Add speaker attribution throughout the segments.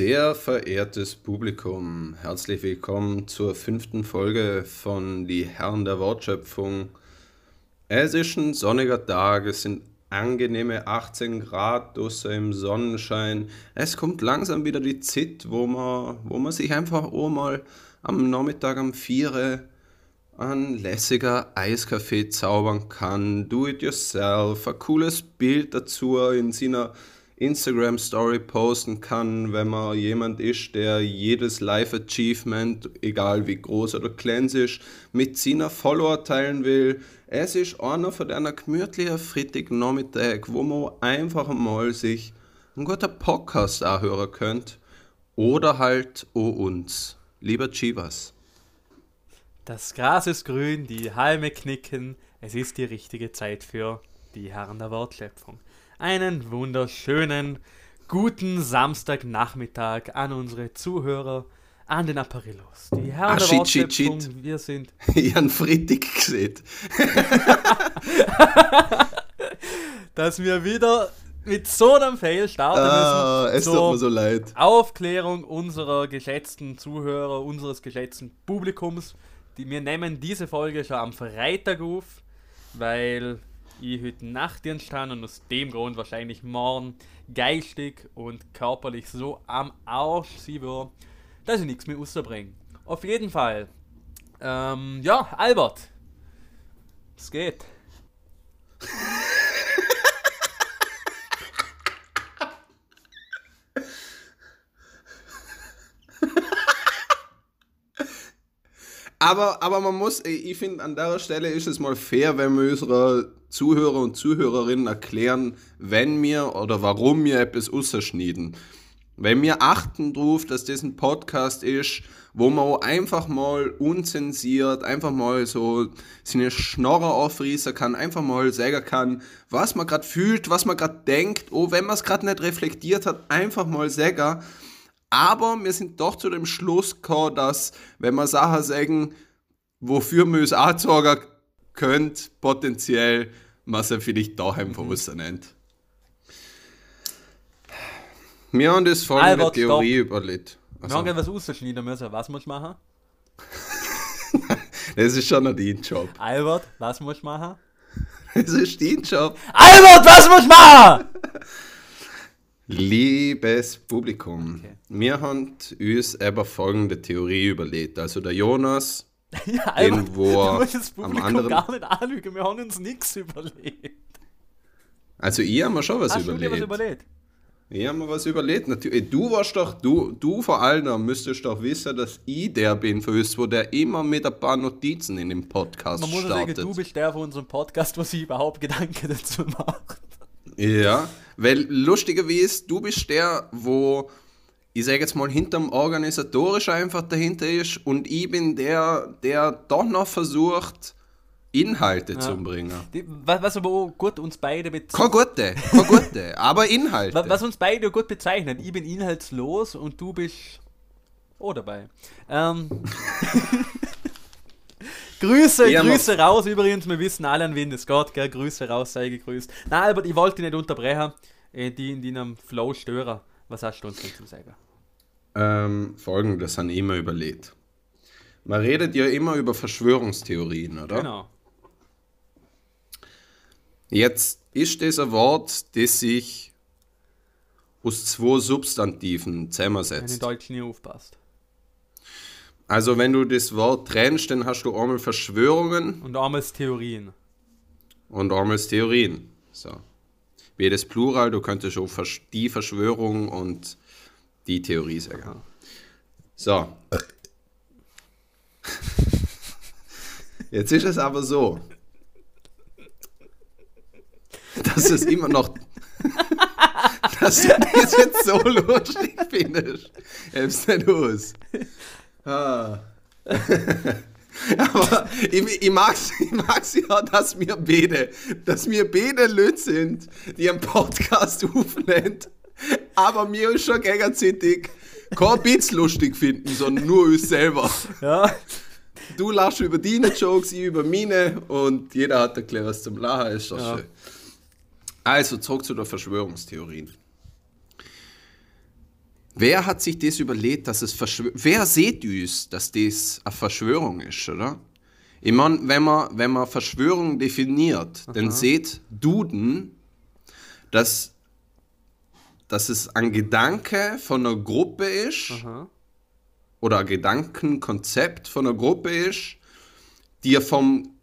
Speaker 1: Sehr verehrtes Publikum, herzlich willkommen zur fünften Folge von Die Herren der Wortschöpfung. Es ist ein sonniger Tag, es sind angenehme 18 Grad draußen im Sonnenschein. Es kommt langsam wieder die Zeit, wo man, wo man sich einfach auch mal am Nachmittag um 4 ein lässiger Eiskaffee zaubern kann. Do it yourself, ein cooles Bild dazu in seiner Instagram Story posten kann, wenn man jemand ist, der jedes Life Achievement, egal wie groß oder klein ist, mit seiner Follower teilen will. Es ist einer von einer gemütlichen Freitagnachmittag, wo man einfach mal sich einen guten Podcast anhören könnt. Oder halt o uns. Lieber Chivas.
Speaker 2: Das Gras ist grün, die Halme knicken. Es ist die richtige Zeit für die Herren der Wortschöpfung einen wunderschönen guten Samstagnachmittag an unsere Zuhörer, an den Apparillos. Die Herren ah, der shit, shit, shit. wir sind...
Speaker 1: habe Friedrich gesehen.
Speaker 2: Dass wir wieder mit so einem Fail starten
Speaker 1: ah, müssen. es tut mir so leid.
Speaker 2: Aufklärung unserer geschätzten Zuhörer, unseres geschätzten Publikums. Die, wir nehmen diese Folge schon am Freitag auf, weil ich heute Nachtdienst stand und aus dem Grund wahrscheinlich morgen geistig und körperlich so am Arsch sie wird, dass ich nichts mehr rausbringe. Auf jeden Fall. Ähm, ja, Albert. Es geht.
Speaker 1: Aber, aber man muss, ich finde, an der Stelle ist es mal fair, wenn wir unsere Zuhörer und Zuhörerinnen erklären, wenn wir oder warum wir etwas ausschneiden. Wenn wir achten darauf, dass das ein Podcast ist, wo man einfach mal unzensiert, einfach mal so seine Schnorrer aufreißen kann, einfach mal sagen kann, was man gerade fühlt, was man gerade denkt, oh, wenn man es gerade nicht reflektiert hat, einfach mal sagen. Aber wir sind doch zu dem Schluss gekommen, dass, wenn man Sachen sagen, wofür man es anzeigen könnte, potenziell, man sie vielleicht daheim was nennt. Wir haben das folgende Albert, Theorie stopp. überlegt.
Speaker 2: Also. Wir haben also. was rausschneiden müssen. Was muss ich machen?
Speaker 1: das ist schon ein dein Job.
Speaker 2: Albert, was muss ich machen?
Speaker 1: Das ist dein Job.
Speaker 2: Albert, was muss ich machen?
Speaker 1: Liebes Publikum, okay. wir haben uns aber folgende Theorie überlegt. Also der Jonas,
Speaker 2: ja, den, wo du musst das Publikum am anderen... gar nicht anlügen, wir haben uns nichts überlegt.
Speaker 1: Also ich habe mir schon was Hast überlegt. Du dir was überlegt? Ich habe mir was überlegt. Natürlich, du warst doch, du, du vor allem müsstest doch wissen, dass ich der bin für uns, wo der immer mit ein paar Notizen in dem Podcast Man muss startet. sagen,
Speaker 2: du bist der von unserem Podcast, wo sich überhaupt Gedanken dazu macht.
Speaker 1: Ja, weil lustigerweise, du bist der, wo ich sage jetzt mal hinterm organisatorisch einfach dahinter ist und ich bin der, der doch noch versucht, Inhalte ja. zu bringen.
Speaker 2: Die, was aber auch gut uns beide
Speaker 1: bezeichnet. Keine gute, keine gute, aber Inhalte.
Speaker 2: Was, was uns beide gut bezeichnet. Ich bin inhaltslos und du bist auch dabei. Ähm. Grüße, ja, Grüße raus. Übrigens, wir wissen alle, an wen es geht. Gell? Grüße raus, sei gegrüßt. Nein, Albert, ich wollte dich nicht unterbrechen. Äh, die in deinem Flow stören. Was hast du uns zu sagen?
Speaker 1: Ähm, Folgendes haben immer überlegt. Man redet ja immer über Verschwörungstheorien, oder?
Speaker 2: Genau.
Speaker 1: Jetzt ist das ein Wort, das sich aus zwei Substantiven zusammensetzt. Wenn
Speaker 2: in Deutsch nie aufpasst.
Speaker 1: Also wenn du das Wort trennst, dann hast du einmal Verschwörungen.
Speaker 2: Und einmal Theorien.
Speaker 1: Und einmal Theorien. So. Wie das Plural, du könntest auch die Verschwörung und die Theorie sagen. So. Jetzt ist es aber so, dass es immer noch, dass du das jetzt so lustig findest. Heb's nicht aus. Ah. Aber ich, ich mag es ich mag's ja, dass wir beide, dass wir beide Leute sind, die einen Podcast aufnehmen, aber wir uns schon gegenseitig kein Bits lustig finden, sondern nur uns selber.
Speaker 2: Ja.
Speaker 1: Du lachst über deine Jokes, ich über meine und jeder hat erklärt, was zum Lachen ist. Ja. Schön. Also zurück zu der Verschwörungstheorien. Wer hat sich das überlegt, dass es Verschwörung... Wer sieht uns, dass das eine Verschwörung ist, oder? Ich meine, wenn man, wenn man Verschwörung definiert, dann seht Duden, dass, dass es ein Gedanke von einer Gruppe ist
Speaker 2: Aha.
Speaker 1: oder ein Gedankenkonzept von einer Gruppe ist, die vom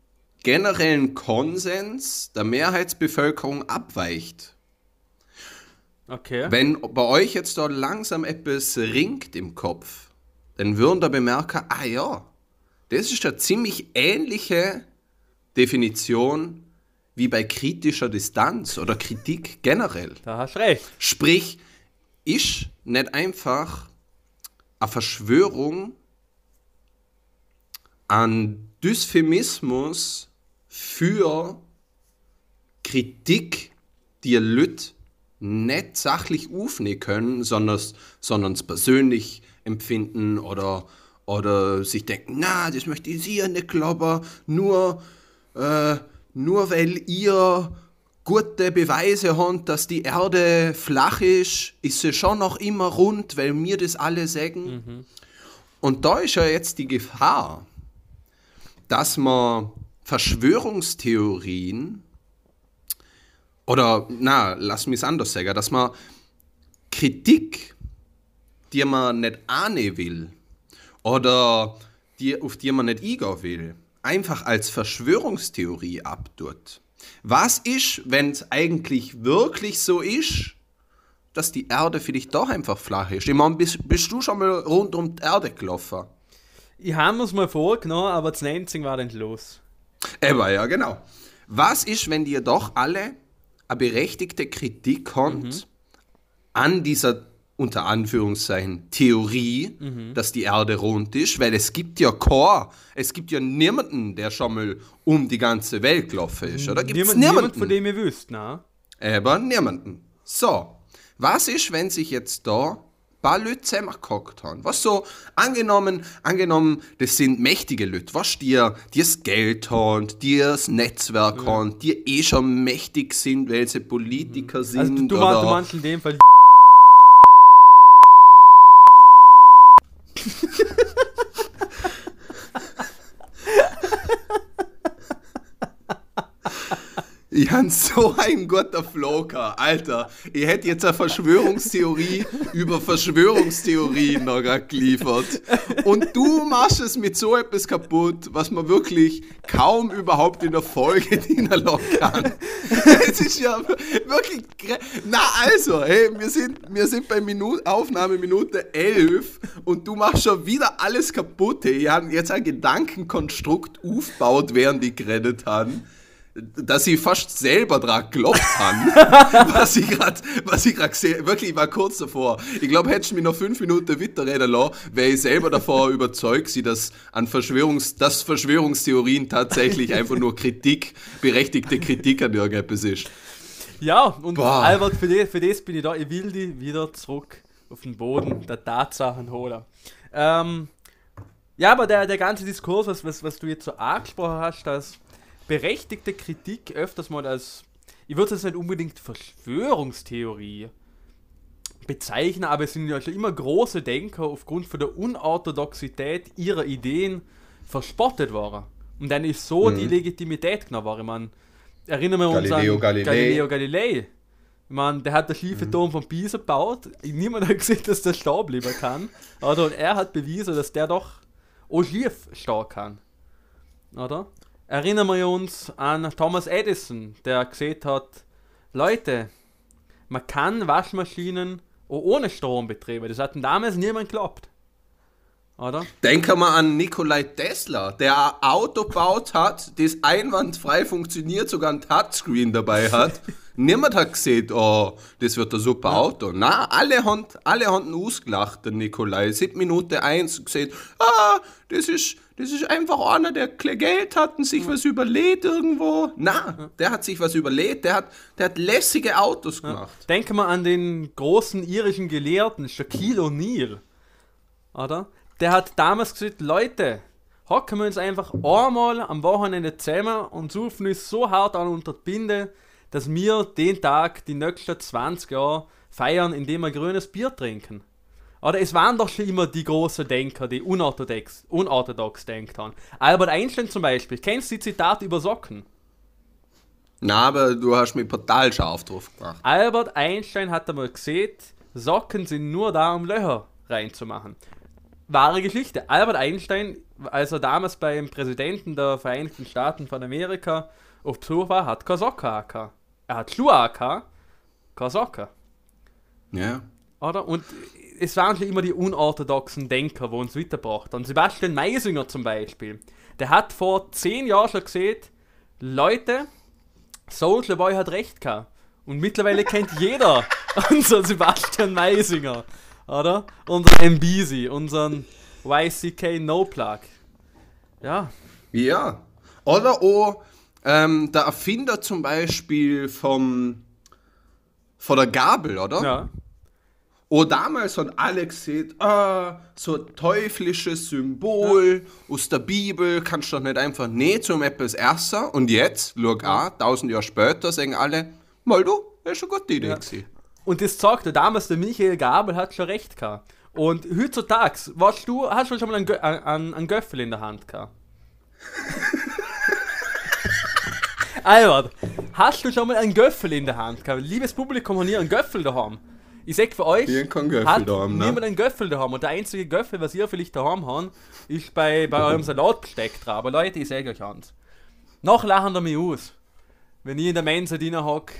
Speaker 1: generellen Konsens der Mehrheitsbevölkerung abweicht.
Speaker 2: Okay.
Speaker 1: Wenn bei euch jetzt da langsam etwas ringt im Kopf, dann würden da bemerken, ah ja, das ist eine ziemlich ähnliche Definition wie bei kritischer Distanz oder Kritik generell.
Speaker 2: Da hast du recht.
Speaker 1: Sprich, ist nicht einfach eine Verschwörung an Dysphemismus für Kritik, die Lüt nicht sachlich aufnehmen können, sondern sondern es persönlich empfinden oder, oder sich denken, na, das möchte ich sicher nicht glauben, nur, äh, nur weil ihr gute Beweise habt, dass die Erde flach ist, ist sie schon noch immer rund, weil wir das alle sagen. Und da ist ja jetzt die Gefahr, dass man Verschwörungstheorien oder, na, lass mich anders sagen, dass man Kritik, die man nicht ahnen will oder die, auf die man nicht eingehen will, einfach als Verschwörungstheorie abtut. Was ist, wenn es eigentlich wirklich so ist, dass die Erde für dich doch einfach flach ist? Ich meine, bist, bist du schon mal rund um die Erde gelaufen?
Speaker 2: Ich habe es mal vorgenommen, aber das 19 war dann los.
Speaker 1: Aber ja, genau. Was ist, wenn dir doch alle eine berechtigte Kritik kommt an dieser unter Anführungszeichen Theorie, dass die Erde rund ist, weil es gibt ja Chor, es gibt ja niemanden, der schon mal um die ganze Welt gelaufen ist, oder? Gibt's
Speaker 2: niemand, niemand,
Speaker 1: niemanden?
Speaker 2: von dem ihr wüsst, na?
Speaker 1: Aber niemanden. So, was ist, wenn sich jetzt da paar Leute zusammengehockt haben? Was so, angenommen, angenommen, das sind mächtige Leute, was die, die das Geld haben, die das Netzwerk haben, die eh schon mächtig sind, weil sie Politiker sind.
Speaker 2: Also du, du,
Speaker 1: oder,
Speaker 2: du meinst in dem Fall
Speaker 1: Ich habe so einen guter gehabt. Alter. Ich hätte jetzt eine Verschwörungstheorie über Verschwörungstheorien noch geliefert. Und du machst es mit so etwas kaputt, was man wirklich kaum überhaupt in der Folge dienen kann. Es ist ja wirklich. Na, also, hey, wir sind, wir sind bei Minu Aufnahme Minute 11 und du machst schon wieder alles kaputt. Hey. Ich habe jetzt ein Gedankenkonstrukt aufgebaut, während ich geredet habe dass ich fast selber dran geglaubt habe, was ich gerade, was ich gerade gesehen, wirklich, ich war kurz davor. Ich glaube, hätte ich mich noch fünf Minuten weiterreden lassen, wäre ich selber davor überzeugt, sie, dass an Verschwörungs, dass Verschwörungstheorien tatsächlich einfach nur Kritik, berechtigte Kritik an irgendetwas ist.
Speaker 2: Ja, und
Speaker 1: Boah.
Speaker 2: Albert, für, die, für das bin ich da. Ich will die wieder zurück auf den Boden der Tatsachen holen. Ähm, ja, aber der, der ganze Diskurs, was, was, was du jetzt so angesprochen hast, dass berechtigte Kritik öfters mal als, ich würde es nicht unbedingt Verschwörungstheorie bezeichnen, aber es sind ja schon immer große Denker aufgrund von der Unorthodoxität ihrer Ideen verspottet worden. Und dann ist so die Legitimität genommen worden. Ich meine, erinnern wir uns
Speaker 1: Galileo
Speaker 2: an
Speaker 1: Galilei.
Speaker 2: Galileo Galilei. Ich meine, der hat den schiefen Turm von Pisa gebaut. Niemand hat gesehen, dass der stehen bleiben kann. Oder? Und er hat bewiesen, dass der doch auch schief stehen kann. Oder? Erinnern wir uns an Thomas Edison, der gesehen hat, Leute, man kann Waschmaschinen auch ohne Strom betreiben. Das hat damals niemand geglaubt. Oder?
Speaker 1: Denken wir an Nikolai Tesla, der ein Auto gebaut hat, das einwandfrei funktioniert, sogar ein Touchscreen dabei hat. Niemand hat gesehen, oh, das wird ein super Auto. Na, alle haben, alle haben ausgelacht, der Nikolai. Sieben Minuten eins gesehen, ah, das ist, das ist einfach einer, der Geld hat und sich was überlegt irgendwo. Na, der hat sich was überlegt, der hat, der hat lässige Autos gemacht.
Speaker 2: Denken wir an den großen irischen Gelehrten Shaquille O'Neal. Oder? Der hat damals gesagt, Leute, hocken wir uns einfach einmal am Wochenende zusammen und suchen uns so hart an unter die Binde, dass wir den Tag die nächsten 20 Jahre feiern, indem wir grünes Bier trinken. Oder es waren doch schon immer die großen Denker, die unorthodox, unorthodox denkt haben. Albert Einstein zum Beispiel. Kennst du die Zitate über Socken?
Speaker 1: Na, aber du hast mich total scharf drauf gebracht.
Speaker 2: Albert Einstein hat einmal gesehen, Socken sind nur da, um Löcher reinzumachen. Wahre Geschichte. Albert Einstein, als er damals beim Präsidenten der Vereinigten Staaten von Amerika auf Besuch war, hat keine Socken gehabt. Er hat Schuhe gehabt, keine Socken.
Speaker 1: Ja.
Speaker 2: Oder? Und es waren schon immer die unorthodoxen Denker, die uns weitergebracht haben. Sebastian Meisinger zum Beispiel. Der hat vor zehn Jahren schon gesehen, Leute, Soulja Boy hat recht gehabt. Und mittlerweile kennt jeder unseren Sebastian Meisinger. Oder? Unseren MBZ, unseren YCK No Plug. Ja.
Speaker 1: Ja. Oder auch ähm, der Erfinder zum Beispiel vom, von der Gabel, oder?
Speaker 2: Ja.
Speaker 1: Oh, damals hat Alex gesehen, ah, so ein teuflisches Symbol aus der Bibel, kannst du doch nicht einfach nicht zum etwas erster. Und jetzt, schau an, tausend Jahre später, sagen alle, mal du, das ist eine gute Idee. gewesen.
Speaker 2: Und das er damals, der Michael Gabel hat schon recht gehabt. Und heutzutage, weißt du, hast du schon mal einen, Gö einen, einen Göffel in der Hand gehabt? Albert, hast du schon mal einen Göffel in der Hand gehabt? Liebes Publikum, haben hier einen Göffel daheim. Ich sag für euch,
Speaker 1: haben keinen Göffel
Speaker 2: hat
Speaker 1: daheim, ne?
Speaker 2: niemand einen Göffel daheim. Und der einzige Göffel, was ihr vielleicht daheim habt, ist bei, bei eurem Salatbesteck dran. Aber Leute, ich sage euch eins. Noch lachen da mich aus. Wenn ich in der Mensa drin hock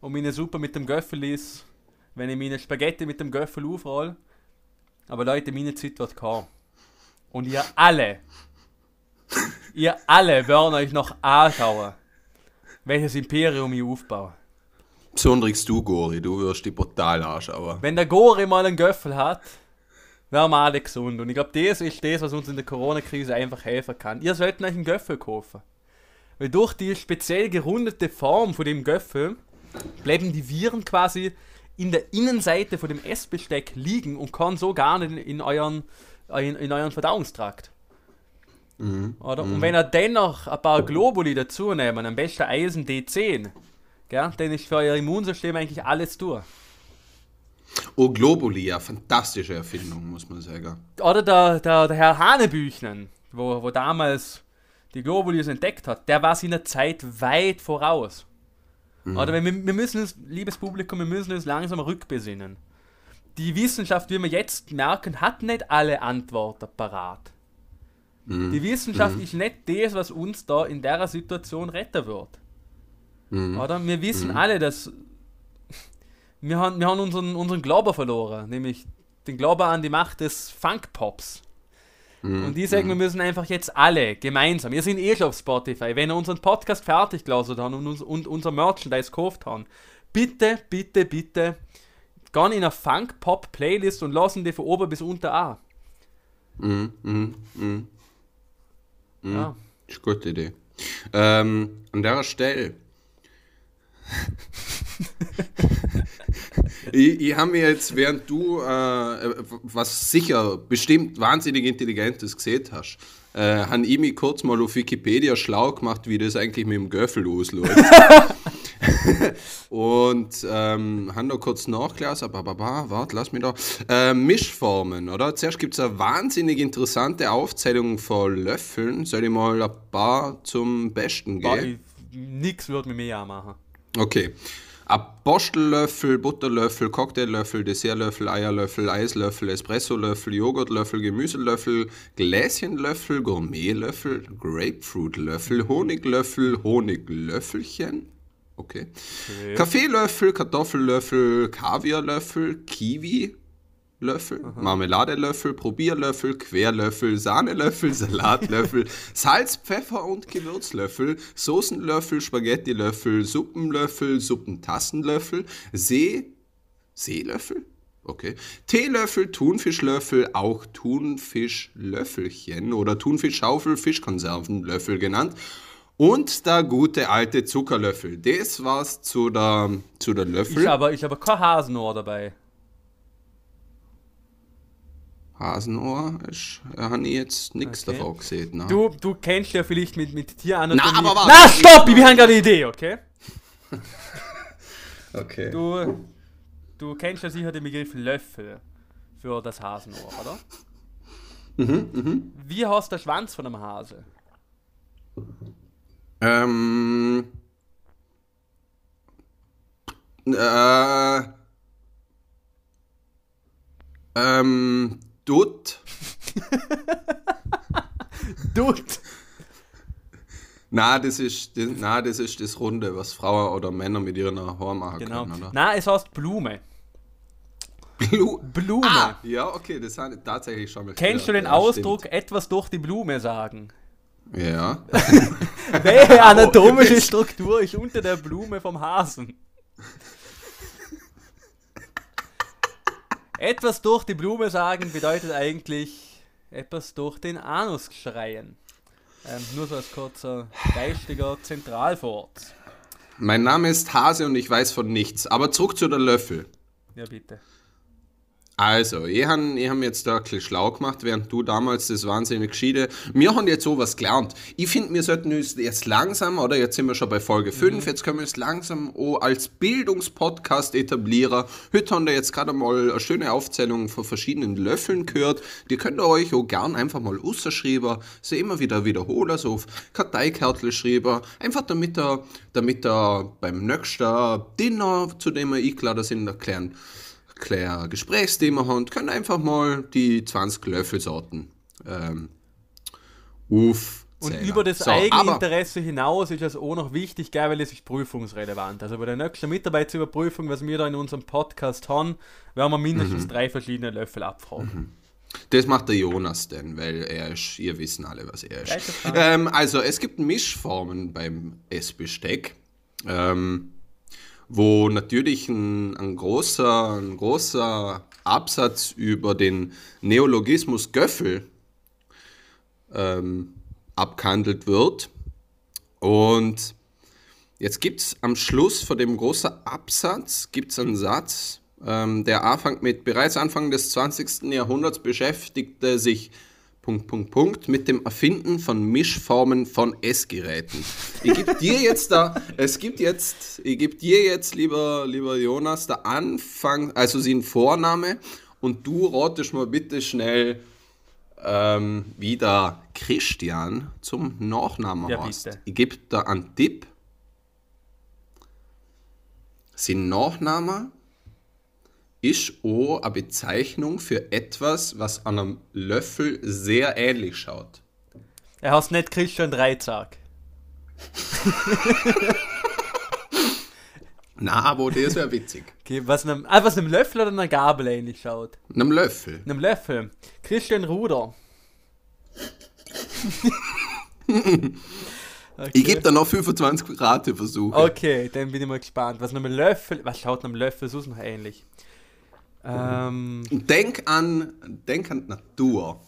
Speaker 2: und meine Suppe mit dem Göffel ist, wenn ich meine Spaghetti mit dem Göffel aufroll. Aber Leute, meine Zeit wird kommen. Und ihr alle, ihr alle werden euch noch anschauen, welches Imperium ich aufbaue.
Speaker 1: Besonders du, Gori, du wirst die brutal anschauen.
Speaker 2: Wenn der Gore mal einen Göffel hat, werden wir alle gesund. Und ich glaube, das ist das, was uns in der Corona-Krise einfach helfen kann. Ihr solltet euch einen Göffel kaufen. Weil durch die speziell gerundete Form von dem Göffel bleiben die Viren quasi in der Innenseite von dem Essbesteck liegen und kann so gar nicht in euren, in, in euren Verdauungstrakt. Oder? Und wenn ihr dennoch ein paar Globuli dazu nehmen, am besten Eisen D10, gell, dann ist für euer Immunsystem eigentlich alles durch.
Speaker 1: Oh, Globuli, ja, fantastische Erfindung, muss man sagen.
Speaker 2: Oder der, der, der Herr Hanebüchnen, wo, wo damals die Globulis entdeckt hat, der war seiner Zeit weit voraus. Oder wir, wir müssen uns, liebes Publikum, wir müssen uns langsam rückbesinnen. Die Wissenschaft, wie wir jetzt merken, hat nicht alle Antworten parat. Die Wissenschaft ist nicht das, was uns da in der Situation retten wird. Oder? Wir wissen alle, dass wir haben, wir haben unseren, unseren Glauben verloren, nämlich den Glauben an die Macht des Funkpops. Und die sagen, wir müssen einfach jetzt alle gemeinsam, wir sind eh schon auf Spotify, wenn ihr unseren Podcast fertig gelassen haben und, uns, und unser Merchandise gekauft haben, bitte, bitte, bitte, gehen in eine Funk-Pop-Playlist und lassen die von oben bis unten an.
Speaker 1: Mhm, mhm, mhm.
Speaker 2: Ja.
Speaker 1: Ist eine gute Idee. Ähm, an der Stelle. Ich ich habe mir jetzt, während du, äh, was sicher bestimmt wahnsinnig Intelligentes gesehen hast, äh, habe ich mich kurz mal auf Wikipedia schlau gemacht, wie das eigentlich mit dem Göffel ausläuft. Und ähm, haben da kurz nachgelesen, warte, lass mich da. Äh, Mischformen, oder? Zuerst gibt es eine wahnsinnig interessante Aufzählung von Löffeln. Soll ich mal ein paar zum Besten gehen?
Speaker 2: ich, nix würde mir mehr machen.
Speaker 1: Okay. Apostellöffel, Butterlöffel, Cocktaillöffel, Dessertlöffel, Eierlöffel, Eislöffel, Espressolöffel, Joghurtlöffel, Gemüselöffel, Gläschenlöffel, Gourmetlöffel, Grapefruitlöffel, Honiglöffel, Honiglöffelchen. Okay.
Speaker 2: Okay.
Speaker 1: Kaffeelöffel, Kartoffellöffel, Kaviarlöffel, Kiwi-Löffel, Marmeladelöffel, Probierlöffel, Querlöffel, Sahnelöffel, Salatlöffel, Salz, Pfeffer und Gewürzlöffel, Soßenlöffel, Spaghettilöffel, Suppenlöffel, Suppentassenlöffel, See, Seelöffel? Okay. Teelöffel, Thunfischlöffel, auch Thunfischlöffelchen oder Thunfischschaufel, Fischkonservenlöffel genannt. Und der gute alte Zuckerlöffel. Das war's zu der, zu der Löffel.
Speaker 2: Ich habe ich habe kein Hasenohr dabei.
Speaker 1: Hasenohr, ich, äh, habe ich jetzt nichts
Speaker 2: Okay.
Speaker 1: davon gesehen. Ne?
Speaker 2: Du, du kennst ja vielleicht mit, mit Tieranatomie.
Speaker 1: Na, aber warte.
Speaker 2: Na, stopp! Wir haben gerade eine Idee, okay?
Speaker 1: Okay.
Speaker 2: Du, du kennst ja sicher den Begriff Löffel. für das Hasenohr, oder?
Speaker 1: Mhm, mhm.
Speaker 2: Wie heißt der Schwanz von einem Hase?
Speaker 1: Ähm. Äh. Ähm. Dutt.
Speaker 2: Dutt!
Speaker 1: Na, das ist, das, na, das ist das Runde, was Frauen oder Männer mit ihren Haaren machen
Speaker 2: Genau.
Speaker 1: können, oder?
Speaker 2: Nein, es heißt Blume.
Speaker 1: Blu
Speaker 2: Blume.
Speaker 1: ah, ja, okay, das ich tatsächlich schon mal
Speaker 2: Kennst du den
Speaker 1: ja,
Speaker 2: Ausdruck etwas durch die Blume sagen?
Speaker 1: Stimmt. Ja.
Speaker 2: Welche anatomische Struktur ist unter der Blume vom Hasen? Etwas durch die Blume sagen bedeutet eigentlich etwas durch den Anus schreien. Ähm, nur so als kurzer geistiger Zentralfort.
Speaker 1: Mein Name ist Hase und ich weiß von nichts. Aber zurück zu der Löffel.
Speaker 2: Ja, bitte.
Speaker 1: Also, ich habe ich hab jetzt da ein bisschen schlau gemacht, während du damals das wahnsinnig geschiede. Wir haben jetzt sowas gelernt. Ich finde, wir sollten uns jetzt langsam, oder jetzt sind wir schon bei Folge 5, jetzt können wir es langsam auch als Bildungspodcast etablieren. Heute haben wir jetzt gerade mal eine schöne Aufzählung von verschiedenen Löffeln gehört. Die könnt ihr euch auch gern einfach mal ausschreiben, sie immer wieder wiederholen, so auf Karteikärtel schreiben, einfach damit er, damit er beim nächsten Dinner, zu dem wir eingeladen sind, erklären klar Gesprächsthema haben, können einfach mal die 20 Löffelsorten ähm, auf.
Speaker 2: Und über das Eigeninteresse hinaus ist es auch noch wichtig, gell, weil es ist prüfungsrelevant. Also bei der nächsten Mitarbeitsüberprüfung, was wir da in unserem Podcast haben, werden wir mindestens drei verschiedene Löffel abfragen.
Speaker 1: Das macht der Jonas denn, weil er ist, ihr wissen alle, was er ist. Ähm, also es gibt Mischformen beim Essbesteck, ähm, wo natürlich ein, ein, großer, ein großer Absatz über den Neologismus Göffel ähm, abgehandelt wird. Und jetzt gibt es am Schluss von dem großen Absatz gibt's einen Satz, ähm, der anfängt mit bereits Anfang des 20. Jahrhunderts beschäftigte sich Punkt, Punkt, Punkt mit dem Erfinden von Mischformen von Essgeräten. Ich gebe dir jetzt da, es gibt jetzt, ich gebe dir jetzt, lieber, lieber Jonas, der Anfang, also ein Vorname und du ratest mal bitte schnell, ähm, wie der Christian zum Nachnamen
Speaker 2: Ja,
Speaker 1: heißt.
Speaker 2: bitte.
Speaker 1: Ich gebe da einen Tipp. Sein Nachname ist auch eine Bezeichnung für etwas, was an einem Löffel sehr ähnlich schaut.
Speaker 2: Er heißt nicht Christian Dreizack.
Speaker 1: Na, aber das wäre witzig.
Speaker 2: Okay, was einem, ah, was einem Löffel oder einer Gabel ähnlich schaut.
Speaker 1: Einem Löffel.
Speaker 2: Einem Löffel. Christian Ruder. okay.
Speaker 1: Ich gebe da noch 25 Rateversuche.
Speaker 2: Okay, dann bin ich mal gespannt. Was einem Löffel. Was schaut einem Löffel sonst noch ähnlich? Ähm,
Speaker 1: Denk an, denk an die Natur.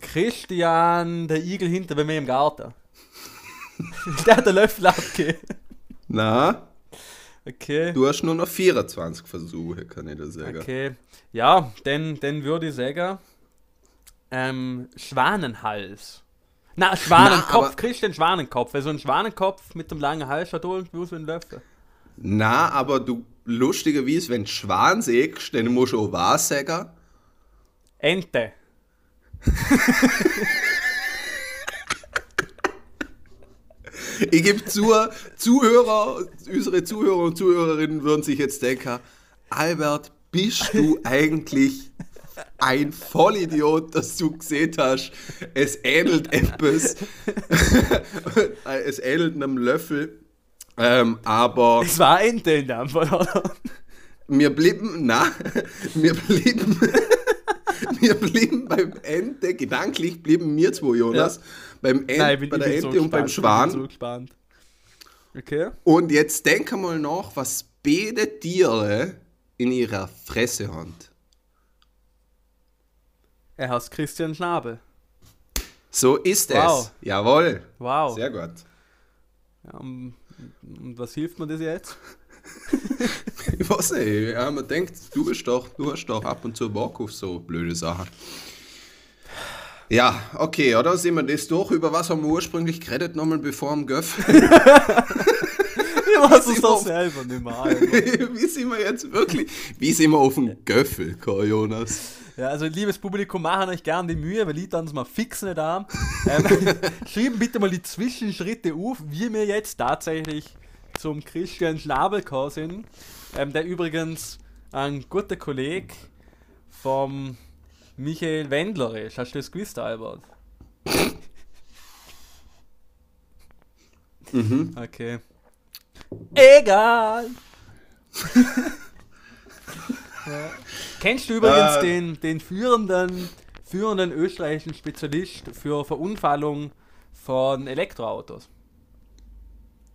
Speaker 2: Christian, der Igel hinter bei mir im Garten. der hat den Löffel abgegeben.
Speaker 1: Na,
Speaker 2: Okay.
Speaker 1: du hast nur noch 24 Versuche, kann ich dir sagen.
Speaker 2: Okay. Ja, dann, dann würde ich sagen. Ähm, Schwanenhals. Na, Schwanenkopf.
Speaker 1: aber-
Speaker 2: Christian Schwanenkopf. Also ein Schwanenkopf mit einem langen Hals schaut irgendwie aus wie ein Löffel.
Speaker 1: Na, aber du, lustigerweise, wenn du Schwan sägst, dann musst du auch was sagen.
Speaker 2: Ente.
Speaker 1: Ich gebe zu, Zuhörer, unsere Zuhörer und Zuhörerinnen würden sich jetzt denken, Albert, bist du eigentlich ein Vollidiot, dass du gesehen hast, es ähnelt etwas, es ähnelt einem Löffel, ähm, aber
Speaker 2: Es war Ente in der Antwort, oder?
Speaker 1: wir blieben, na, wir blieben, wir blieben beim Ente, gedanklich blieben wir zwei, Jonas, beim Ente,
Speaker 2: Nein,
Speaker 1: bei der
Speaker 2: bin so
Speaker 1: Ente und beim Schwan.
Speaker 2: So gespannt. Okay.
Speaker 1: Und jetzt denk mal nach, was beide Tiere in ihrer Fresse haben.
Speaker 2: Er heißt Christian Schnabel.
Speaker 1: So ist
Speaker 2: Wow.
Speaker 1: es. Jawohl.
Speaker 2: Wow.
Speaker 1: Sehr gut.
Speaker 2: Ja, was hilft mir das jetzt?
Speaker 1: Ich weiß nicht. Ja, man denkt, du bist doch, du hast doch ab und zu Bock auf so blöde Sachen. Ja, okay, oder? Sehen wir das durch? Über was haben wir ursprünglich geredet nochmal bevor am Göff?
Speaker 2: was ist doch selber nicht mehr.
Speaker 1: wie sind wir jetzt wirklich, wie sind wir auf dem Göffel, Jonas?
Speaker 2: Ja, also liebes Publikum, machen euch gerne die Mühe, weil ich dann mal fix nicht an. Ähm, schreiben bitte mal die Zwischenschritte auf, wie wir jetzt tatsächlich zum Christian Schnabel gekommen sind, ähm, der übrigens ein guter Kollege vom Michael Wendler ist. Hast du das gewusst, Albert?
Speaker 1: Mhm.
Speaker 2: Okay. Egal. ja. Kennst du übrigens äh. den, den führenden, führenden österreichischen Spezialist für Verunfallung von Elektroautos?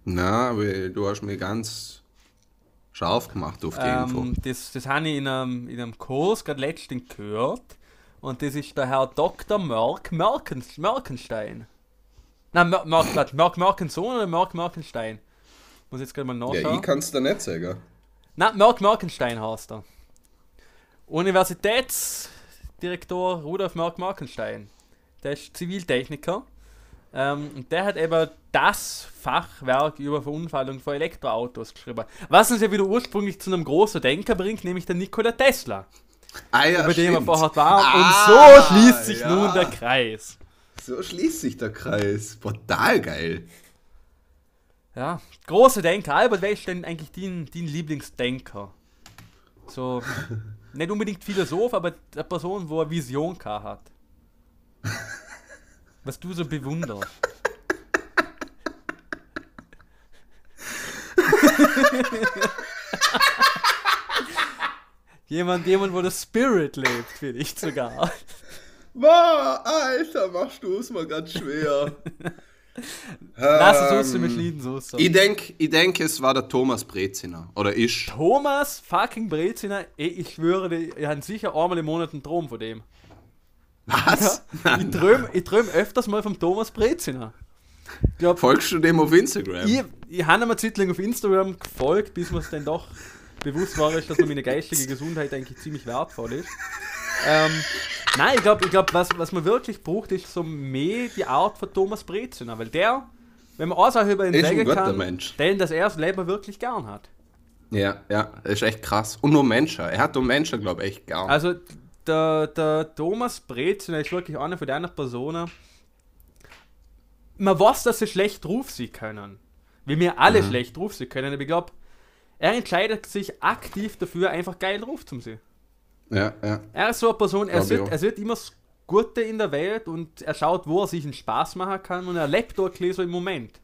Speaker 1: Na, weil du hast mich ganz scharf gemacht auf die
Speaker 2: ähm,
Speaker 1: Info.
Speaker 2: Das, das habe ich in einem, in einem Kurs gerade letztens gehört. Und das ist der Herr Dr. Merck Merkens, Merkenstein. Nein, Merck, Merck, Merck Merkensohn oder Merck Merkenstein? Muss jetzt gerade mal nachschauen.
Speaker 1: Ja, ich kann es dir nicht sagen.
Speaker 2: Nein, Merck Merkenstein heißt er. Universitätsdirektor Rudolf Merck Merkenstein. Der ist Ziviltechniker. Ähm, und der hat eben das Fachwerk über Verunfallung von Elektroautos geschrieben. Was uns ja wieder ursprünglich zu einem großen Denker bringt, nämlich der Nikola Tesla.
Speaker 1: Ah, ja,
Speaker 2: über den wir vorher waren.
Speaker 1: Ah,
Speaker 2: und so schließt sich ja. nun der Kreis.
Speaker 1: So schließt sich der Kreis. Total geil.
Speaker 2: Ja, große Denker. Albert, wer ist denn eigentlich dein, dein Lieblingsdenker? So, nicht unbedingt Philosoph, aber eine Person, wo er Vision hat. Was du so bewunderst. jemand, jemand, wo der Spirit lebt, finde ich sogar.
Speaker 1: Boah, Alter, machst du es mal ganz schwer.
Speaker 2: Lass es uns mit Lieden so
Speaker 1: Ich denke, ich denk, es war der Thomas Breziner. Oder ich.
Speaker 2: Thomas fucking Breziner? Ich schwöre, ich habe sicher einmal im Monat einen Traum von dem.
Speaker 1: Was?
Speaker 2: Ja, ich träume ich träum öfters mal vom Thomas Breziner.
Speaker 1: Glaub, Folgst du dem auf Instagram?
Speaker 2: Ich, ich habe eine Zeit lang auf Instagram gefolgt, bis mir es dann doch bewusst war, dass mir meine geistige Gesundheit eigentlich ziemlich wertvoll ist. Ähm, nein, ich glaube, ich glaub, was, was man wirklich braucht, ist so mehr die Art von Thomas Breziner, weil der, wenn man auch über ihn sagen kann,
Speaker 1: Mensch.
Speaker 2: den das er das Leben wirklich gern hat.
Speaker 1: Ja, ja, ist echt krass. Und nur Menschen. Er hat nur Menschen, glaube ich, echt gern.
Speaker 2: Also, der, der Thomas Breziner ist wirklich einer von deinen Personen. Man weiß, dass sie schlecht drauf sein können. Wie wir alle mhm. schlecht drauf sein können. Aber ich glaube, er entscheidet sich aktiv dafür, einfach geil drauf zu sein.
Speaker 1: Ja, ja.
Speaker 2: Er ist so eine Person, er sieht, er sieht immer das Gute in der Welt und er schaut, wo er sich einen Spaß machen kann und er lebt dort so im Moment.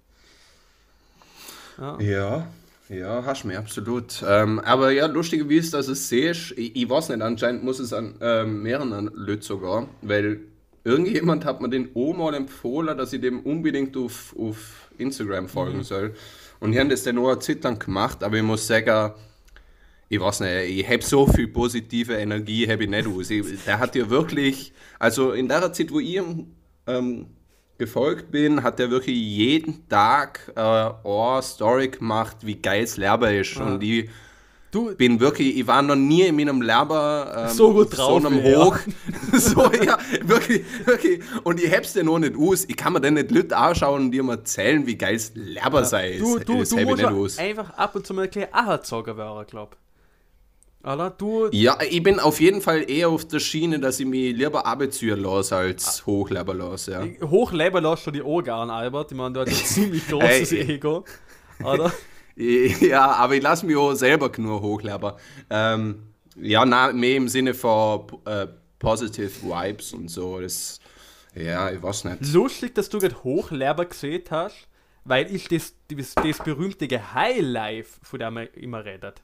Speaker 1: Ja. ja. Ja, hast du mir absolut. Ähm, aber ja, lustig wie es, dass es siehst, ich, ich weiß nicht, anscheinend muss es an ähm, mehreren Leuten sogar, weil irgendjemand hat mir den Oma empfohlen, dass ich dem unbedingt auf, auf Instagram folgen mhm. soll. Und die haben das dann nur eine Zeit lang gemacht, aber ich muss sagen, ich weiß nicht, ich habe so viel positive Energie, habe ich nicht aus. Ich, der hat ja wirklich, also in der Zeit, wo ich ähm, gefolgt bin, hat er wirklich jeden Tag äh, eine Story gemacht, wie geil es Lehrer ist. Ja. Und ich du, bin wirklich, ich war noch nie in meinem Lehrer
Speaker 2: ähm, so gut drauf.
Speaker 1: So einem Hoch. so, ja, wirklich, wirklich. Und ich hab's dir noch nicht aus. Ich kann mir dann nicht Leute anschauen und dir mal erzählen, wie geil es Lehrer ja. sei.
Speaker 2: Du, du, das du musst einfach ab und zu mal ein kleiner Acherzocker werden, glaub oder? Du
Speaker 1: ja, ich bin auf jeden Fall eher auf der Schiene, dass ich mich lieber abziehen lasse als ah. hochleben lasse. Ja.
Speaker 2: Hochleben lasse schon die Organe, Albert. Ich meine, du hast ein ziemlich großes Ego. Oder?
Speaker 1: ja, aber ich lasse mich auch selber nur hochleben. Ähm, ja, na, mehr im Sinne von äh, Positive Vibes und so. Das, ja, ich weiß nicht.
Speaker 2: Lustig, dass du gerade Hochleber gesehen hast, weil ich das, das, das berühmte Highlife, von dem man immer redet.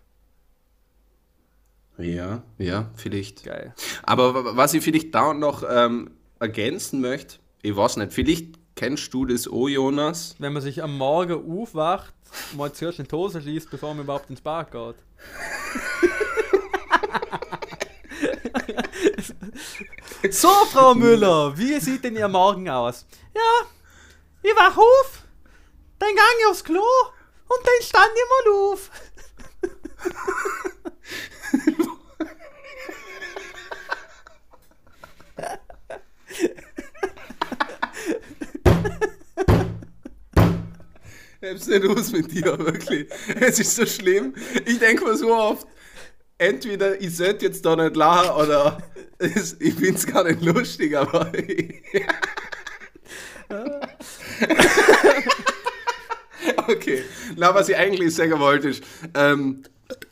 Speaker 1: Ja, ja, vielleicht.
Speaker 2: Geil.
Speaker 1: Aber was ich vielleicht da noch ähm, ergänzen möchte, ich weiß nicht, vielleicht kennst du das auch, Jonas?
Speaker 2: Wenn man sich am Morgen aufwacht, mal zuerst in die Hose schließt, bevor man überhaupt ins Bad geht. so, Frau Müller, wie sieht denn Ihr Morgen aus? Ja, ich wach auf, dann gang ich aufs Klo und dann stand ich mal auf.
Speaker 1: hab's nicht aus mit dir, wirklich. Es ist so schlimm. Ich denke mir so oft, entweder ich sollte jetzt da nicht lachen oder es, ich find's gar nicht lustig, aber. okay. Na, was ich eigentlich sagen wollte, ist, ähm,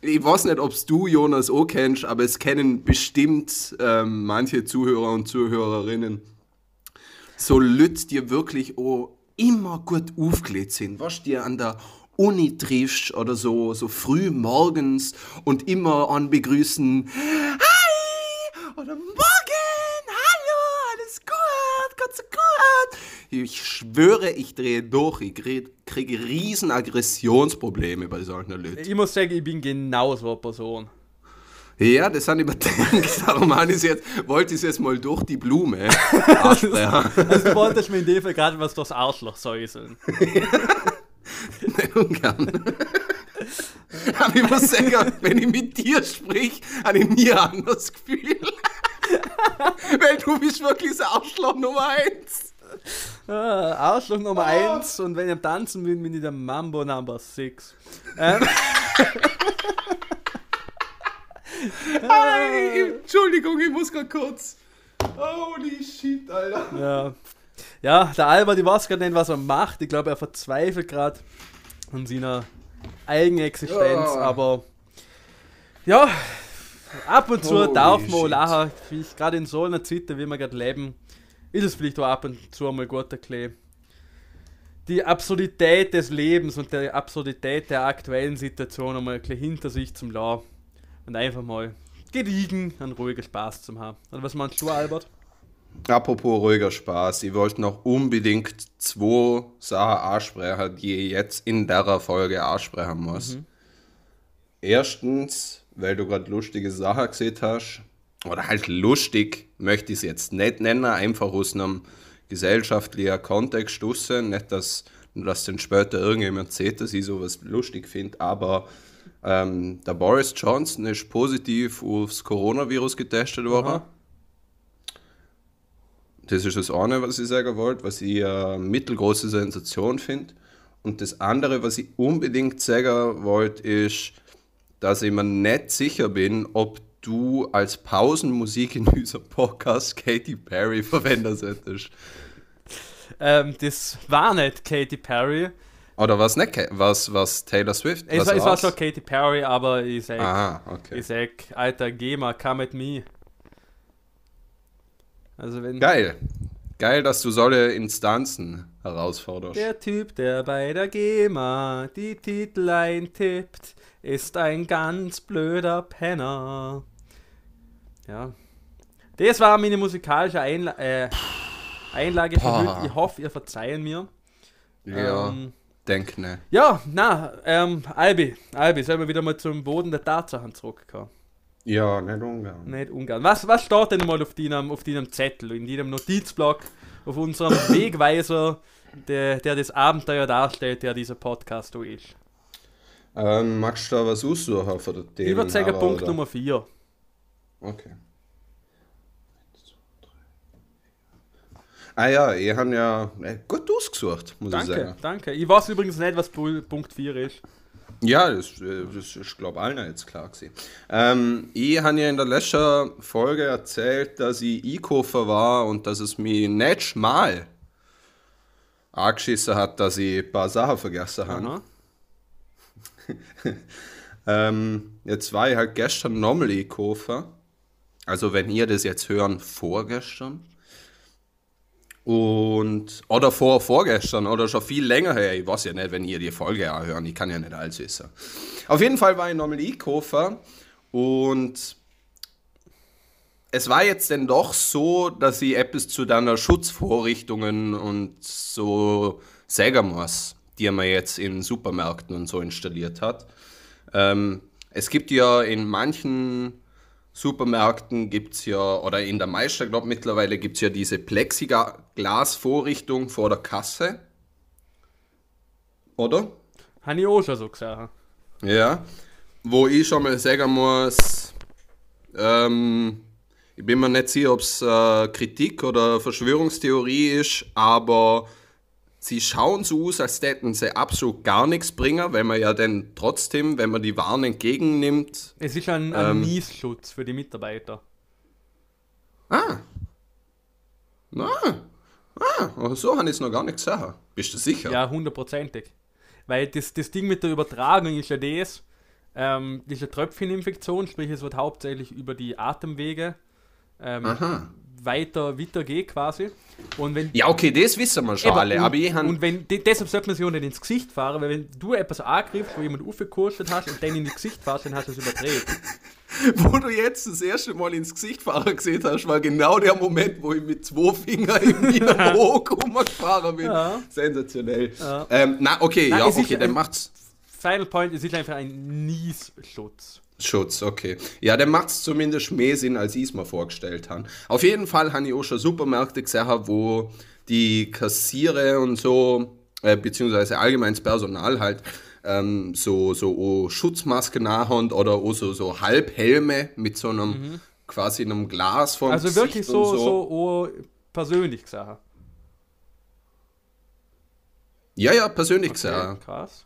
Speaker 1: ich weiß nicht, ob du Jonas auch kennst, aber es kennen bestimmt ähm, manche Zuhörer und Zuhörerinnen. So Leute, die wirklich auch immer gut aufgelegt sind, was dir an der Uni triffst oder so, so früh morgens und immer an begrüßen, hi! oder morgen, Ich schwöre, ich drehe durch, ich kriege riesen Aggressionsprobleme bei solchen Leuten.
Speaker 2: Ich muss sagen, ich bin genau so eine Person.
Speaker 1: Ja, das habe ich überdenkt. Darum habe ich jetzt, wollte ich es jetzt mal durch die Blume
Speaker 2: ansprechen. also du wolltest mir in dem Fall gerade was durchs Arschloch säuseln.
Speaker 1: Nicht ungern. Aber ich muss sagen, wenn ich mit dir sprich, habe ich nie ein anderes Gefühl. Weil du bist wirklich das Arschloch Nummer 1.
Speaker 2: Ah, Arschloch Nummer 1 oh. und wenn ich am Tanzen bin, bin ich der Mambo Number 6. Ähm.
Speaker 1: Entschuldigung, ich muss gerade kurz. Holy shit, Alter.
Speaker 2: Ja. Ja, der Albert, ich weiß gerade nicht, was er macht. Ich glaube, er verzweifelt gerade an seiner eigenen Existenz, oh. aber ja, ab und zu Holy darf man lachen. Gerade in so einer Zeit, wie wir gerade leben, ist es vielleicht auch ab und zu mal gut erklärt. Die Absurdität des Lebens und die Absurdität der aktuellen Situation einmal ein hinter sich zum Lachen und einfach mal gediegen einen ruhigen Spaß zu haben. Und was meinst du, Albert?
Speaker 1: Apropos ruhiger Spaß, ich wollte noch unbedingt zwei Sachen ansprechen, die ich jetzt in der Folge ansprechen muss. Mhm. Erstens, weil du gerade lustige Sachen gesehen hast, oder halt lustig, möchte ich es jetzt nicht nennen, einfach aus einem gesellschaftlichen Kontext draussen. Nicht, dass, dass dann später irgendjemand sieht, dass ich sowas lustig finde, aber ähm, der Boris Johnson ist positiv aufs Coronavirus getestet worden. Aha. Das ist das eine, was ich sagen wollte, was ich eine mittelgroße Sensation finde. Und das andere, was ich unbedingt sagen wollte, ist, dass ich mir nicht sicher bin, ob du als Pausenmusik in unserem Podcast Katy Perry verwenden solltest.
Speaker 2: Ähm, das war nicht Katy Perry.
Speaker 1: Oder was nicht? Was, was Taylor Swift?
Speaker 2: Es, war, es war schon Katy Perry, aber ich sag, Aha, okay. ich sag, alter GEMA, come at me.
Speaker 1: Also wenn Geil. Geil, dass du solche Instanzen herausforderst.
Speaker 2: Der Typ, der bei der GEMA die Titel eintippt, ist ein ganz blöder Penner. Ja. Das war meine musikalische Einla äh, Einlage. Ich hoffe, ihr verzeihen mir.
Speaker 1: Ja. Ähm, Denk ne.
Speaker 2: Ja, na, ähm, Albi, Albi, sollen wir wieder mal zum Boden der Tatsachen zurückkommen?
Speaker 1: Ja, nicht ungern.
Speaker 2: Nicht ungern. Was, was steht denn mal auf deinem, auf deinem Zettel, in deinem Notizblock, auf unserem Wegweiser, der, der das Abenteuer darstellt, der dieser Podcast ist?
Speaker 1: Ähm, magst du da was aussuchen für den
Speaker 2: Themen? Ich würde sagen Punkt oder? Nummer 4.
Speaker 1: Okay. Ah ja, ihr habt ja äh, gut ausgesucht, muss
Speaker 2: danke,
Speaker 1: ich sagen.
Speaker 2: Danke, Ich weiß übrigens nicht, was Punkt 4 ist.
Speaker 1: Ja, das, äh, das ist, glaube ich, allen jetzt klar gewesen. Ähm, ich habe ja in der letzten Folge erzählt, dass ich Einkaufen war und dass es mich nicht mal angeschissen hat, dass ich ein paar Sachen vergessen habe. ähm, jetzt war ich halt gestern nochmal einkaufen. Also wenn ihr das jetzt hören, vorgestern. Und, oder vor, vorgestern oder schon viel länger her. Ich weiß ja nicht, wenn ihr die Folge auch hören, ich kann ja nicht alles wissen. Auf jeden Fall war ich nochmal einkaufen und es war jetzt denn doch so, dass ich etwas zu deiner Schutzvorrichtungen und so sagen muss, die man jetzt in Supermärkten und so installiert hat. Ähm, es gibt ja in manchen Supermärkten gibt es ja, oder in der Meister, glaube mittlerweile gibt es ja diese Plexiglas-Vorrichtung vor der Kasse. Oder?
Speaker 2: Habe ich auch schon so gesagt.
Speaker 1: Ja. Wo ich schon mal sagen muss, ähm, ich bin mir nicht sicher, ob es äh, Kritik oder Verschwörungstheorie ist, aber sie schauen so aus, als hätten sie absolut gar nichts bringen, weil man ja dann trotzdem, wenn man die Waren entgegennimmt.
Speaker 2: Es ist ein, ein ähm, Niesschutz für die Mitarbeiter.
Speaker 1: Ah. Na. Ah, so habe ich es noch gar nicht gesehen. Bist du sicher?
Speaker 2: Ja, hundertprozentig. Weil das, das Ding mit der Übertragung ist ja das, ähm, diese Tröpfcheninfektion, sprich es wird hauptsächlich über die Atemwege ähm, weiter, weiter geht quasi. Und wenn,
Speaker 1: ja, okay, das wissen wir schon eben, alle.
Speaker 2: Und,
Speaker 1: aber ich
Speaker 2: und wenn, deshalb sollte man sich auch nicht ins Gesicht fahren, weil wenn du etwas angriffst, wo jemand aufgekostet hast und dann in das Gesicht fährst, dann hast du es überdreht.
Speaker 1: wo du jetzt das erste Mal ins Gesicht fahren gesehen hast, war genau der Moment, wo ich mit zwei Fingern im Wiener Hoch gefahren bin. Ja. Sensationell. Ja. Ähm, na, okay, Nein, ja, okay, dann macht's.
Speaker 2: Final Point, es ist einfach ein Niesschutz.
Speaker 1: Schutz, okay. Ja, der macht es zumindest mehr Sinn, als ich es mir vorgestellt habe. Auf jeden Fall habe ich auch schon Supermärkte gesehen, wo die Kassiere und so, äh, beziehungsweise allgemeines Personal halt, ähm, so, so Schutzmasken nachhand oder auch so, so Halbhelme mit so einem mhm. quasi einem Glas
Speaker 2: vom Also Gesicht wirklich so, so. so persönlich gesagt.
Speaker 1: Ja, ja, persönlich okay, gesagt. Krass.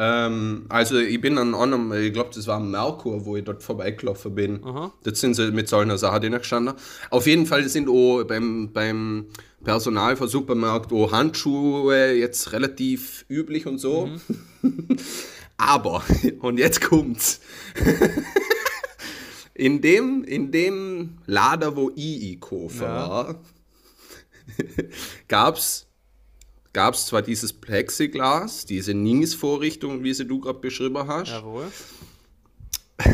Speaker 1: Ähm, also ich bin an einem, ich glaube, das war am Merkur, wo ich dort vorbeigelaufen bin. Aha. Dort sind sie mit solchen Sachen gestanden. Auf jeden Fall sind auch beim, beim Personal von Supermarkt auch Handschuhe jetzt relativ üblich und so. Mhm. Aber, und jetzt kommt's. in, dem, in dem Lader, wo ich einkaufen ja. war, gab's gab es zwar dieses Plexiglas, diese Nings-Vorrichtung, wie sie du gerade beschrieben hast. Jawohl.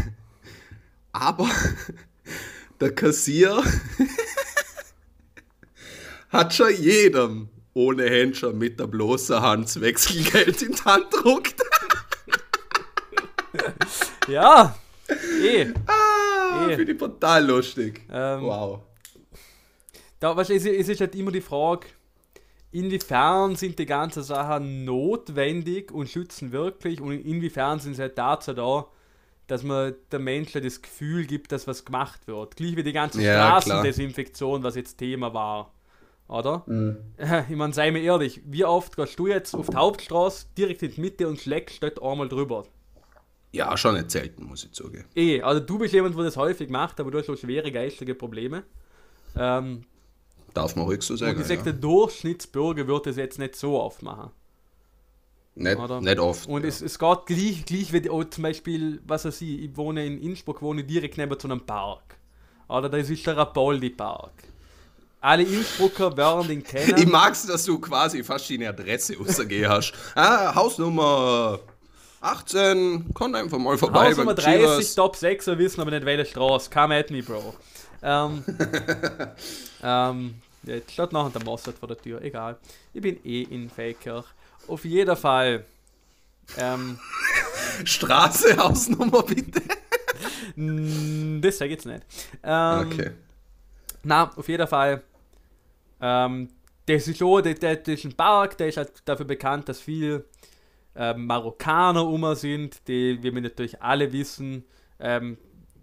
Speaker 1: Aber der Kassier hat schon jedem ohne Händler mit der bloßen Hand Wechselgeld in die Hand gedruckt.
Speaker 2: ja, eh.
Speaker 1: Ah, eh. finde ich total lustig. Ähm, wow.
Speaker 2: Da, weißt, es, es ist halt immer die Frage, inwiefern sind die ganzen Sachen notwendig und schützen wirklich und inwiefern sind sie halt dazu da, dass man der Mensch das Gefühl gibt, dass was gemacht wird. Gleich wie die ganze ja, Straßendesinfektion, was jetzt Thema war. Oder? Mhm. Ich meine, sei mir ehrlich, wie oft gehst du jetzt auf die Hauptstraße direkt in die Mitte und schlägst dort einmal drüber?
Speaker 1: Ja, schon nicht selten, muss ich zugeben.
Speaker 2: Eh, also du bist jemand, der das häufig macht, aber du hast so schwere geistige Probleme. Ähm,
Speaker 1: Darf man ruhig so sagen. Und
Speaker 2: ich sage, ja. der Durchschnittsbürger wird das jetzt nicht so oft machen.
Speaker 1: Nicht, Oder? nicht oft.
Speaker 2: Und ja. es, es geht gleich, gleich wie oh, zum Beispiel, was weiß ich, ich wohne in Innsbruck, wohne direkt neben so einem Park. Oder da ist der Rapoldi-Park. Alle Innsbrucker werden den kennen.
Speaker 1: Ich mag es, dass du quasi fast deine Adresse rausgehen hast. Ah, Hausnummer 18, komm einfach mal vorbei.
Speaker 2: Hausnummer 30, Chivas. Top 6, wir wissen aber nicht welche Straße. Come at me, Bro. Ähm, ähm, Jetzt steht nachher der Mossad vor der Tür, egal. Ich bin eh in Feldkirch. Auf jeden Fall. Ähm,
Speaker 1: Straße, Hausnummer bitte.
Speaker 2: das sage ich jetzt nicht. Ähm, okay. Na, auf jeden Fall. Ähm, das ist schon, das, das ist ein Park, der ist halt dafür bekannt, dass viele ähm, Marokkaner um sind, die, wie wir natürlich alle wissen, ähm,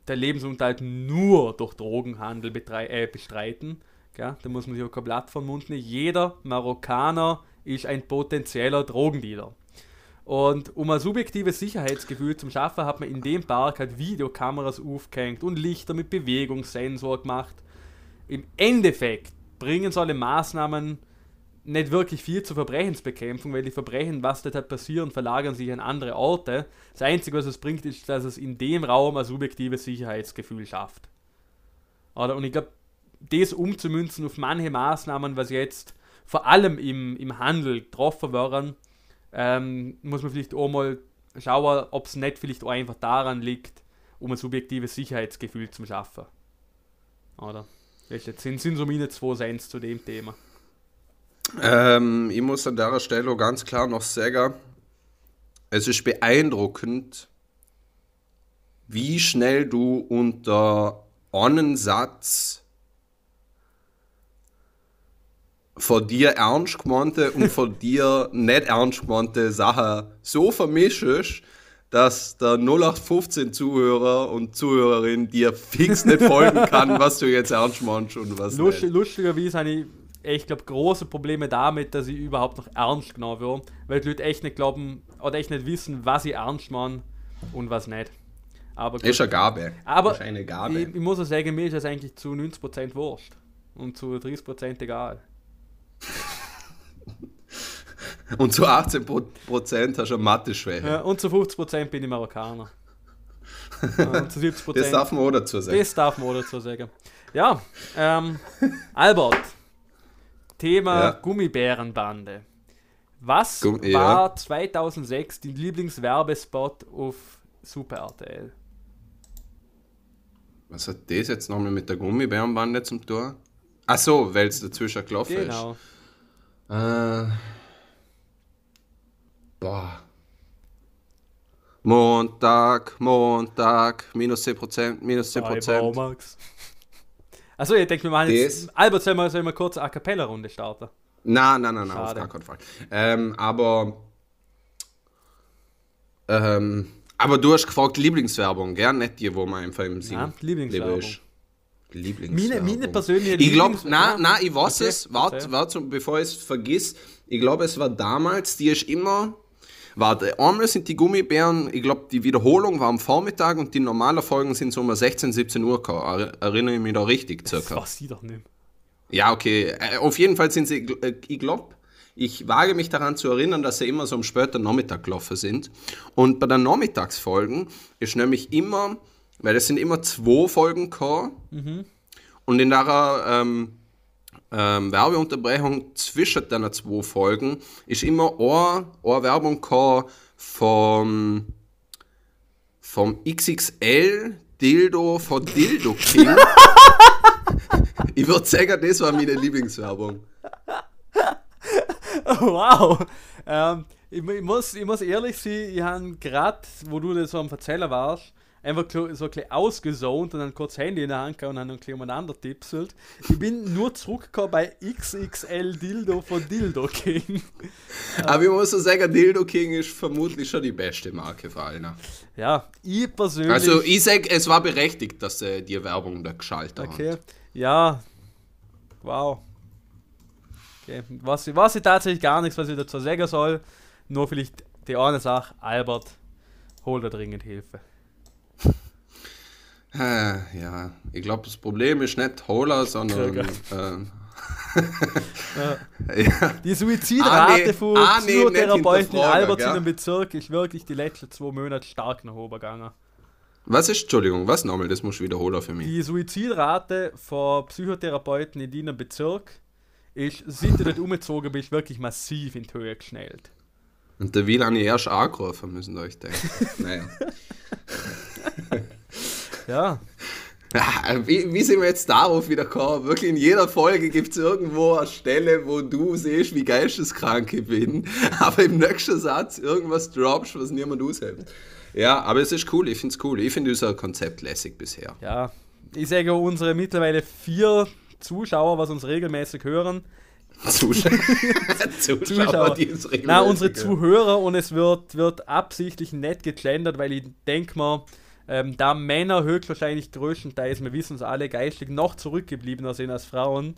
Speaker 2: der Lebensunterhalt nur durch Drogenhandel äh, bestreiten. Gell? Da muss man sich auch kein Blatt vom Mund nehmen. Jeder Marokkaner ist ein potenzieller Drogendealer. Und um ein subjektives Sicherheitsgefühl zu schaffen, hat man in dem Park halt Videokameras aufgehängt und Lichter mit Bewegungssensor gemacht. Im Endeffekt bringen solche Maßnahmen nicht wirklich viel zur Verbrechensbekämpfung, weil die Verbrechen, was dort halt passieren, verlagern sich an andere Orte. Das Einzige, was es bringt, ist, dass es in dem Raum ein subjektives Sicherheitsgefühl schafft. Oder? Und ich glaube, das umzumünzen auf manche Maßnahmen, was jetzt vor allem im, im Handel getroffen werden, ähm, muss man vielleicht auch mal schauen, ob es nicht vielleicht auch einfach daran liegt, um ein subjektives Sicherheitsgefühl zu schaffen. Oder? Das sind, sind so meine zwei Cents zu dem Thema.
Speaker 1: Ähm, ich muss an der Stelle ganz klar noch sagen, es ist beeindruckend, wie schnell du unter einen Satz von dir ernst gemeinte und von dir nicht ernst gemeinte Sachen so vermischst, dass der 0815 Zuhörer und Zuhörerin dir fix nicht folgen kann, was du jetzt ernst meinst und was
Speaker 2: Lust, nicht. Lustigerweise habe ich ich glaube, große Probleme damit, dass ich überhaupt noch ernst genommen wird, weil die Leute echt nicht glauben oder echt nicht wissen, was sie ernst machen und was nicht. Aber gut.
Speaker 1: Ist eine Gabe.
Speaker 2: Aber
Speaker 1: ist eine Gabe.
Speaker 2: Ich, ich muss auch sagen, mir ist das eigentlich zu 90% wurscht und zu 30% egal.
Speaker 1: Und zu 18% hast du eine Mathe-Schwäche.
Speaker 2: Ja, und zu 50% bin ich Marokkaner. und zu 70%.
Speaker 1: Das darf man auch dazu sagen.
Speaker 2: Das darf man auch dazu sagen. Ja, ähm, Albert, Thema
Speaker 1: Ja.
Speaker 2: Gummibärenbande. Was
Speaker 1: Gumm- ja.
Speaker 2: war 2006 dein Lieblingswerbespot auf Super RTL?
Speaker 1: Was hat das jetzt nochmal mit der Gummibärenbande zum Tor? Ach so, weil es dazwischen gelaufen
Speaker 2: Genau.
Speaker 1: ist. Äh, boah. Montag, Montag, minus 10%, minus 10%.
Speaker 2: Max. Achso, ich denke, wir machen jetzt.
Speaker 1: Das-
Speaker 2: Albert, sollen wir, sollen wir kurz eine A Cappella-Runde starten?
Speaker 1: Nein, nein, nein, nein, auf gar keinen Fall. Ähm, aber. Ähm, aber du hast gefragt Lieblingswerbung, gell? Nicht die, wo man einfach im Sinn.
Speaker 2: Ja, Lieblingswerbung.
Speaker 1: Lieblingswerbung.
Speaker 2: Meine, meine persönliche
Speaker 1: Ich glaube,
Speaker 2: Ja.
Speaker 1: na, ich weiß
Speaker 2: Okay,
Speaker 1: es. Warte, warte, bevor ich es vergiss. Ich glaube, es war damals, die ist immer. Warte, einmal sind die Gummibären, ich glaube, die Wiederholung war am Vormittag und die normalen Folgen sind so um 16, 17 Uhr gekommen. Er- Erinnere ich mich da richtig
Speaker 2: Das
Speaker 1: circa.
Speaker 2: weiß ich doch nicht.
Speaker 1: Ja, okay. Äh, Auf jeden Fall sind sie, äh, ich glaube, ich wage mich daran zu erinnern, dass sie immer so am späten Nachmittag gelaufen sind. Und bei den Nachmittagsfolgen ist nämlich immer, weil es sind immer zwei Folgen gekommen. Und in der ähm, ähm, Werbeunterbrechung zwischen den zwei Folgen ist immer eine, eine Werbung vom, vom XXL Dildo von Dildo King. ich würde sagen, das war meine Lieblingswerbung.
Speaker 2: Wow! Ähm, ich, ich, muss, ich muss ehrlich sein, ich habe gerade, wo du das so am Erzählen warst, einfach so ein bisschen ausgesaunt und dann kurz Handy in der Hand gehabt und dann ein bisschen umeinander tipselt. Ich bin nur zurückgekommen bei XXL Dildo von Dildo King.
Speaker 1: Aber ich muss so sagen, Dildo King ist vermutlich schon die beste Marke für alle.
Speaker 2: Ja, ich persönlich.
Speaker 1: Also ich sag, es war berechtigt, dass sie die Werbung da geschaltet
Speaker 2: Okay.
Speaker 1: haben.
Speaker 2: Ja. Wow. Okay. Was, ich- weiß ich tatsächlich gar nichts, was ich dazu sagen soll. Nur vielleicht die eine Sache, Albert, hol da dringend Hilfe.
Speaker 1: Ja, ich glaube, das Problem ist nicht Hola, sondern. Ähm,
Speaker 2: Ja.
Speaker 1: ja.
Speaker 2: Die Suizidrate
Speaker 1: Ah, nee.
Speaker 2: von
Speaker 1: Ah, nee,
Speaker 2: Psychotherapeuten in
Speaker 1: hinterfragen,
Speaker 2: Albert
Speaker 1: gell?
Speaker 2: im Bezirk ist wirklich die letzten zwei Monate stark nach oben gegangen.
Speaker 1: Was ist, Entschuldigung, was nochmal? Das musst du wiederholen für mich.
Speaker 2: Die Suizidrate von Psychotherapeuten in deinem Bezirk ist, seit du dort umgezogen bist, wirklich massiv in die Höhe geschnellt.
Speaker 1: Und der will ich erst angerufen, müssen euch denken. naja.
Speaker 2: Ja,
Speaker 1: Ja, Wie, wie sind wir jetzt darauf wieder gekommen? Wirklich in jeder Folge gibt es irgendwo eine Stelle, wo du siehst, wie geisteskrank ich bin, aber im nächsten Satz irgendwas droppst, was niemand aushält. Ja, aber es ist cool, ich finde es cool. Ich finde unser Konzept lässig bisher.
Speaker 2: ja. Ich sage unsere mittlerweile vier Zuschauer, was uns regelmäßig hören.
Speaker 1: Zuschauer, Zuschauer,
Speaker 2: Zuschauer.
Speaker 1: die uns regelmäßig
Speaker 2: Na, unsere. Zuhörer und es wird, wird absichtlich nicht gegendert, weil ich denke mal, ähm, da Männer höchstwahrscheinlich größtenteils, wir wissen es alle, geistig noch zurückgebliebener sind als Frauen,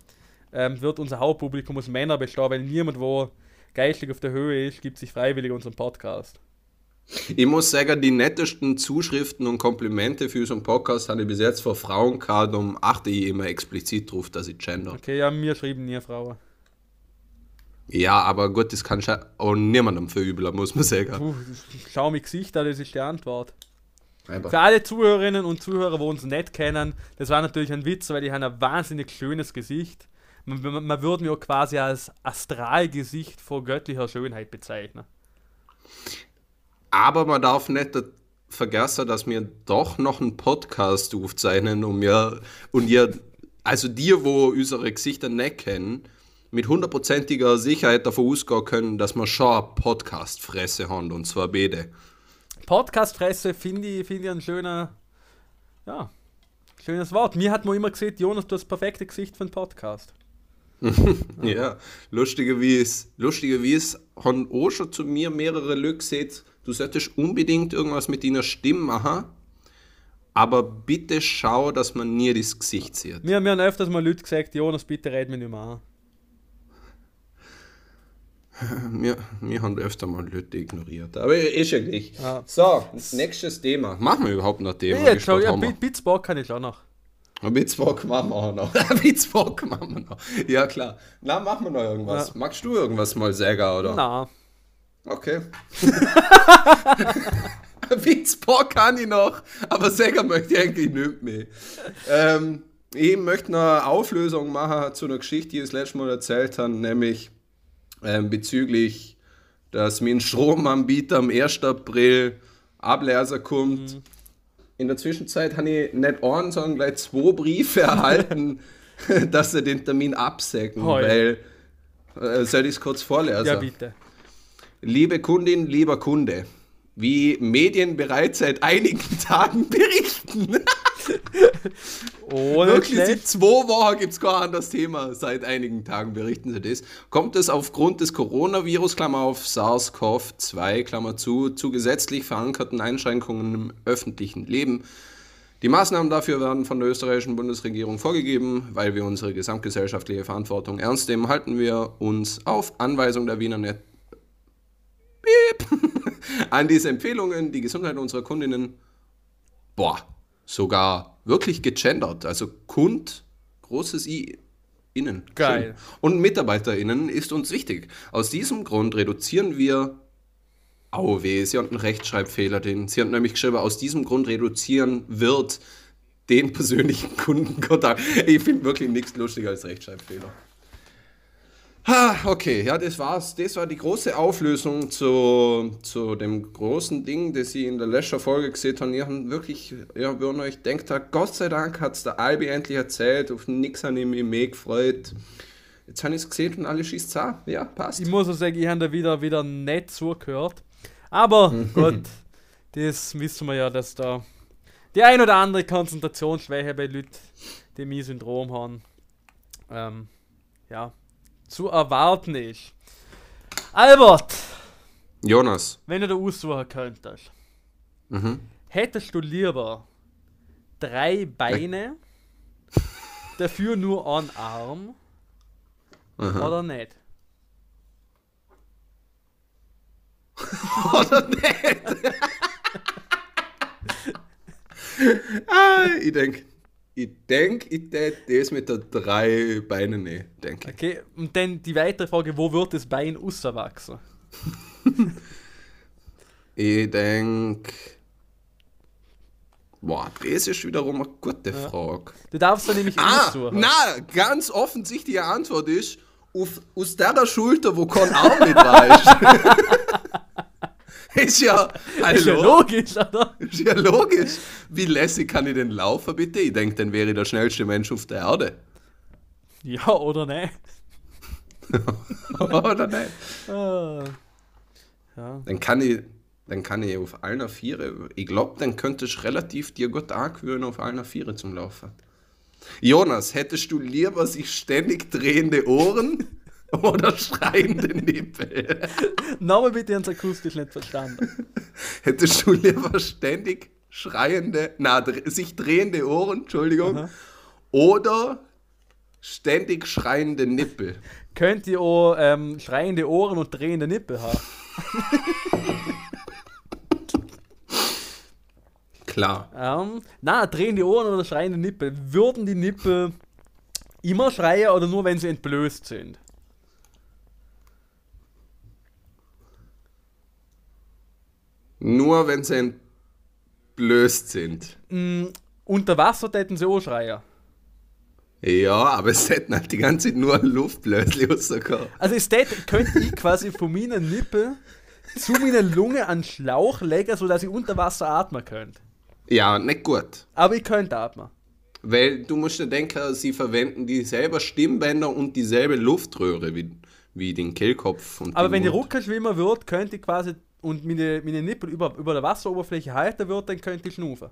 Speaker 2: ähm, wird unser Hauptpublikum aus Männern bestehen, weil niemand, wo geistig auf der Höhe ist, gibt sich freiwillig unseren Podcast.
Speaker 1: Ich muss sagen, die nettesten Zuschriften und Komplimente für unseren Podcast habe ich bis jetzt von Frauen gehabt, um achte ich immer explizit drauf, dass ich gender.
Speaker 2: Okay, ja, mir schreiben nie Frauen.
Speaker 1: Ja, aber gut, das kann schon auch niemandem verübeln, muss man sagen.
Speaker 2: Puh, schau mir Gesicht an, das ist die Antwort.
Speaker 1: Einfach.
Speaker 2: Für alle Zuhörerinnen und Zuhörer, die uns nicht kennen, das war natürlich ein Witz, weil die haben ein wahnsinnig schönes Gesicht. Man, man, man würde auch quasi als Astralgesicht vor göttlicher Schönheit bezeichnen.
Speaker 1: Aber man darf nicht vergessen, dass wir doch noch einen Podcast aufzeichnen und wir, und ihr, also die, wo unsere Gesichter nicht kennen, mit hundertprozentiger Sicherheit davon ausgehen können, dass wir schon eine Podcast-Fresse haben, und zwar beide.
Speaker 2: Podcastfresse finde ich, find ich ein schöner, ja, schönes Wort. Mir hat man immer gesagt, Jonas, du hast das perfekte Gesicht für einen Podcast.
Speaker 1: Ja, lustigerweise, lustigerweise haben auch schon zu mir mehrere Leute gesagt, du solltest unbedingt irgendwas mit deiner Stimme machen, aber bitte schau, dass man nie das Gesicht sieht.
Speaker 2: Mir, mir haben öfters mal Leute gesagt, Jonas, bitte red mich nicht mehr an.
Speaker 1: Wir, wir haben öfter mal Leute ignoriert. Aber ist ja gleich.
Speaker 2: Ja.
Speaker 1: So, nächstes Thema. Machen wir überhaupt noch Thema?
Speaker 2: Ja,
Speaker 1: spät
Speaker 2: ja, Bitspark kann ich auch noch.
Speaker 1: Witzbock machen wir auch noch. Witzbock machen wir noch. Ja, klar. Na, machen wir noch irgendwas.
Speaker 2: Ja.
Speaker 1: Magst du irgendwas mal sagen, oder?
Speaker 2: Na,
Speaker 1: Okay. Witzbock kann ich noch, aber sagen möchte ich eigentlich nicht mehr. Ähm, ich möchte noch eine Auflösung machen zu einer Geschichte, die ich das letzte Mal erzählt habe, nämlich ähm, bezüglich, dass mein Stromanbieter am 1. April Ableser kommt. In der Zwischenzeit habe ich nicht einen, sondern gleich zwei Briefe erhalten, dass sie den Termin absägen, weil, äh, soll ich es kurz vorlesen?
Speaker 2: ja bitte.
Speaker 1: Liebe Kundin, lieber Kunde, wie Medien bereits seit einigen Tagen berichten.
Speaker 2: Ohne
Speaker 1: Wirklich, seit
Speaker 2: schlecht.
Speaker 1: zwei Wochen gibt es gar ein anderes Thema. Seit einigen Tagen berichten sie das. Kommt es aufgrund des Coronavirus, Klammer auf SARS-CoV-2, Klammer zu, zu gesetzlich verankerten Einschränkungen im öffentlichen Leben. Die Maßnahmen dafür werden von der österreichischen Bundesregierung vorgegeben. Weil wir unsere gesamtgesellschaftliche Verantwortung ernst nehmen, halten wir uns auf Anweisung der Wiener Net an diese Empfehlungen, die Gesundheit unserer Kundinnen, boah, sogar wirklich gegendert. Also Kund, großes I, innen.
Speaker 2: Geil.
Speaker 1: Schön. Und MitarbeiterInnen ist uns wichtig. Aus diesem Grund reduzieren wir Au weh, sie hat einen Rechtschreibfehler. Den, sie hat nämlich geschrieben, aus diesem Grund reduzieren wird den persönlichen Kundenkontakt. Ich finde wirklich nichts lustiger als Rechtschreibfehler. Ha, okay, ja, das war's. Das war die große Auflösung zu, zu dem großen Ding, das ich in der letzten Folge gesehen habe. Ihr habt wirklich, ja, wenn ihr euch denkt, Gott sei Dank hat es der Albi endlich erzählt, auf nichts ich mich mehr gefreut. Jetzt habe ich es gesehen und alles schießt an. Ja, passt.
Speaker 2: Ich muss auch sagen, ich habe da wieder, wieder nicht zugehört. Aber gut, das wissen wir ja, dass da die ein oder andere Konzentrationsschwäche bei Leuten, die mein Syndrom haben, ähm, ja, zu erwarten ist. Albert,
Speaker 1: Jonas.
Speaker 2: wenn du da aussuchen könntest,
Speaker 1: Mhm.
Speaker 2: hättest du lieber drei Beine, dafür nur einen Arm
Speaker 1: Aha.
Speaker 2: oder nicht?
Speaker 1: Oder nicht? ah, ich denke, ich denke, ich tät das mit der drei Beine nicht, denke ich.
Speaker 2: Okay, und dann die weitere Frage, wo wird das Bein rauswachsen?
Speaker 1: Ich denke, boah, das ist wiederum eine gute
Speaker 2: Ja.
Speaker 1: Frage.
Speaker 2: Du darfst da nämlich
Speaker 1: Ah,
Speaker 2: aussuchen.
Speaker 1: na, ganz offensichtliche Antwort ist, auf, aus der Schulter, wo kein Arm mit war. ist. ja,
Speaker 2: Ist ja
Speaker 1: hallo,
Speaker 2: logisch, oder?
Speaker 1: ist ja logisch. Wie lässig kann ich denn laufen, bitte? Ich denke, dann wäre ich der schnellste Mensch auf der Erde.
Speaker 2: Ja, oder nicht?
Speaker 1: Oder?
Speaker 2: Ah. Ja.
Speaker 1: Dann kann ich, dann kann ich auf allen Viere, ich glaube, dann könnte ich relativ dir gut angewöhnen, auf allen Viere zum Laufen. Jonas, hättest du lieber sich ständig drehende Ohren oder schreiende Nippel?
Speaker 2: Nochmal bitte ins akustisch nicht verstanden.
Speaker 1: Hättest du lieber ständig schreiende, na, sich drehende Ohren, Entschuldigung,
Speaker 2: Aha.
Speaker 1: oder ständig schreiende Nippel?
Speaker 2: Könnt ihr auch ähm, schreiende Ohren und drehende Nippel haben?
Speaker 1: Klar.
Speaker 2: Ähm, na, drehende Ohren oder schreiende Nippel. Würden die Nippel immer schreien oder nur wenn sie entblößt sind?
Speaker 1: Nur wenn sie entblößt sind.
Speaker 2: Mm, unter Wasser täten sie auch schreien.
Speaker 1: Ja, aber es hätten halt die ganze Zeit nur Luftblösli rausgekommen.
Speaker 2: Also ist das, könnte ich quasi von meinen Nippel zu meiner Lunge an Schlauch legen, sodass ich unter Wasser atmen könnte.
Speaker 1: Ja, nicht gut.
Speaker 2: Aber ich könnte atmen.
Speaker 1: Weil du musst ja denken, sie verwenden dieselbe Stimmbänder und dieselbe Luftröhre wie, wie den Kehlkopf. Und
Speaker 2: Aber wenn
Speaker 1: Mund.
Speaker 2: Ruckerschwimmer wird, könnte ich quasi und meine, meine Nippel über, über der Wasseroberfläche halten wird, dann könnte ich schnaufen.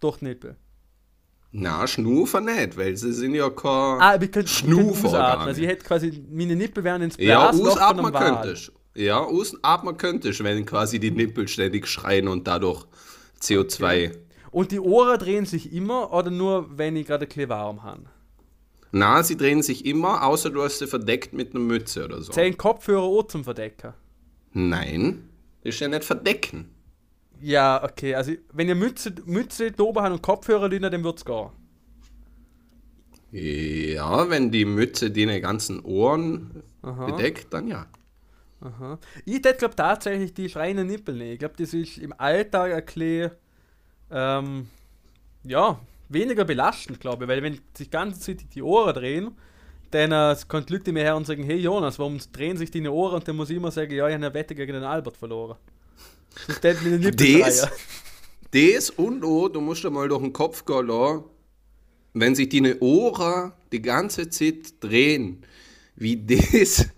Speaker 2: Durch die Nippel.
Speaker 1: Na, Schnufer nicht, weil sie sind ja kein...
Speaker 2: Ah, aber ich könnte, ausatmen. Also ich hätte quasi, meine Nippel wären ins
Speaker 1: ja,
Speaker 2: Blasloch von
Speaker 1: ausatmen könntest. Ja, ausatmen könntest, wenn quasi die Nippel ständig schreien und dadurch CO2...
Speaker 2: Und die Ohren drehen sich immer oder nur, wenn ich gerade ein warm habe?
Speaker 1: Na, sie drehen sich immer, außer du hast sie verdeckt mit einer Mütze oder so.
Speaker 2: Zehn Kopfhörer auch zum Verdecken.
Speaker 1: Nein, das ist ja nicht verdecken.
Speaker 2: Ja, okay. Also, wenn ihr Mütze, Mütze habt und Kopfhörer drin, dann wird's gehen.
Speaker 1: Ja, wenn die Mütze die ganzen Ohren
Speaker 2: Aha.
Speaker 1: bedeckt, dann ja.
Speaker 2: Aha. Ich glaube tatsächlich die schreienden Nippel nehmen. Ich glaube, das ist im Alltag bisschen, ähm, ja, weniger belastend, glaube ich. Weil wenn sich die ganze Zeit die Ohren drehen, dann äh, kommt Leute mir her und sagen, hey Jonas, warum drehen sich deine Ohren? Und dann muss ich immer sagen, ja, ich habe eine Wette gegen den Albert verloren. Das
Speaker 1: Das, das und oh, du musst dir mal durch den Kopf gehen lassen, wenn sich deine Ohren die ganze Zeit drehen, wie das,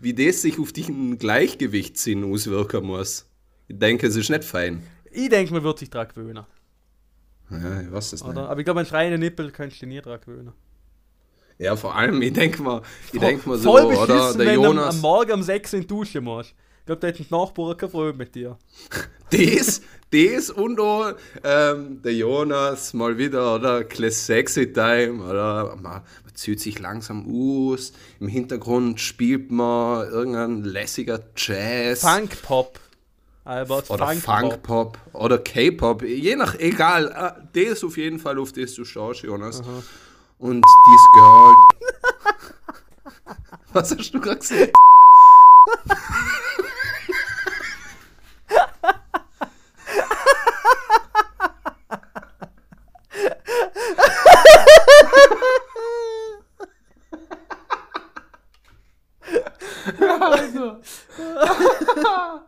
Speaker 1: wie das sich auf den Gleichgewichtssinn auswirken muss. Ich denke, es ist nicht fein.
Speaker 2: Ich denke, man wird sich daran gewöhnen.
Speaker 1: Ja, ich weiß es nicht.
Speaker 2: Aber ich glaube, ein schreiende Nippel kannst du nie daran gewöhnen.
Speaker 1: Ja, vor allem, ich denke mal, ich denk mal so,
Speaker 2: Voll
Speaker 1: oder? Der
Speaker 2: wenn du am,
Speaker 1: Jonas.
Speaker 2: am Morgen um 6 Uhr in die Dusche musst. Ich glaube, da hätten die Nachbarn keine Freude mit dir.
Speaker 1: Das, das und auch ähm, der Jonas mal wieder, oder? Class Sexy Time, oder? Man, man zieht sich langsam aus. Im Hintergrund spielt man irgendein lässiger Jazz.
Speaker 2: Funk-Pop. Albert,
Speaker 1: oder
Speaker 2: Funk-Pop.
Speaker 1: Funk-Pop oder K-Pop, je nach, egal, äh, das auf jeden Fall, auf das du schaust, Jonas. Und dies Girl. Was hast du gerade gesagt? also.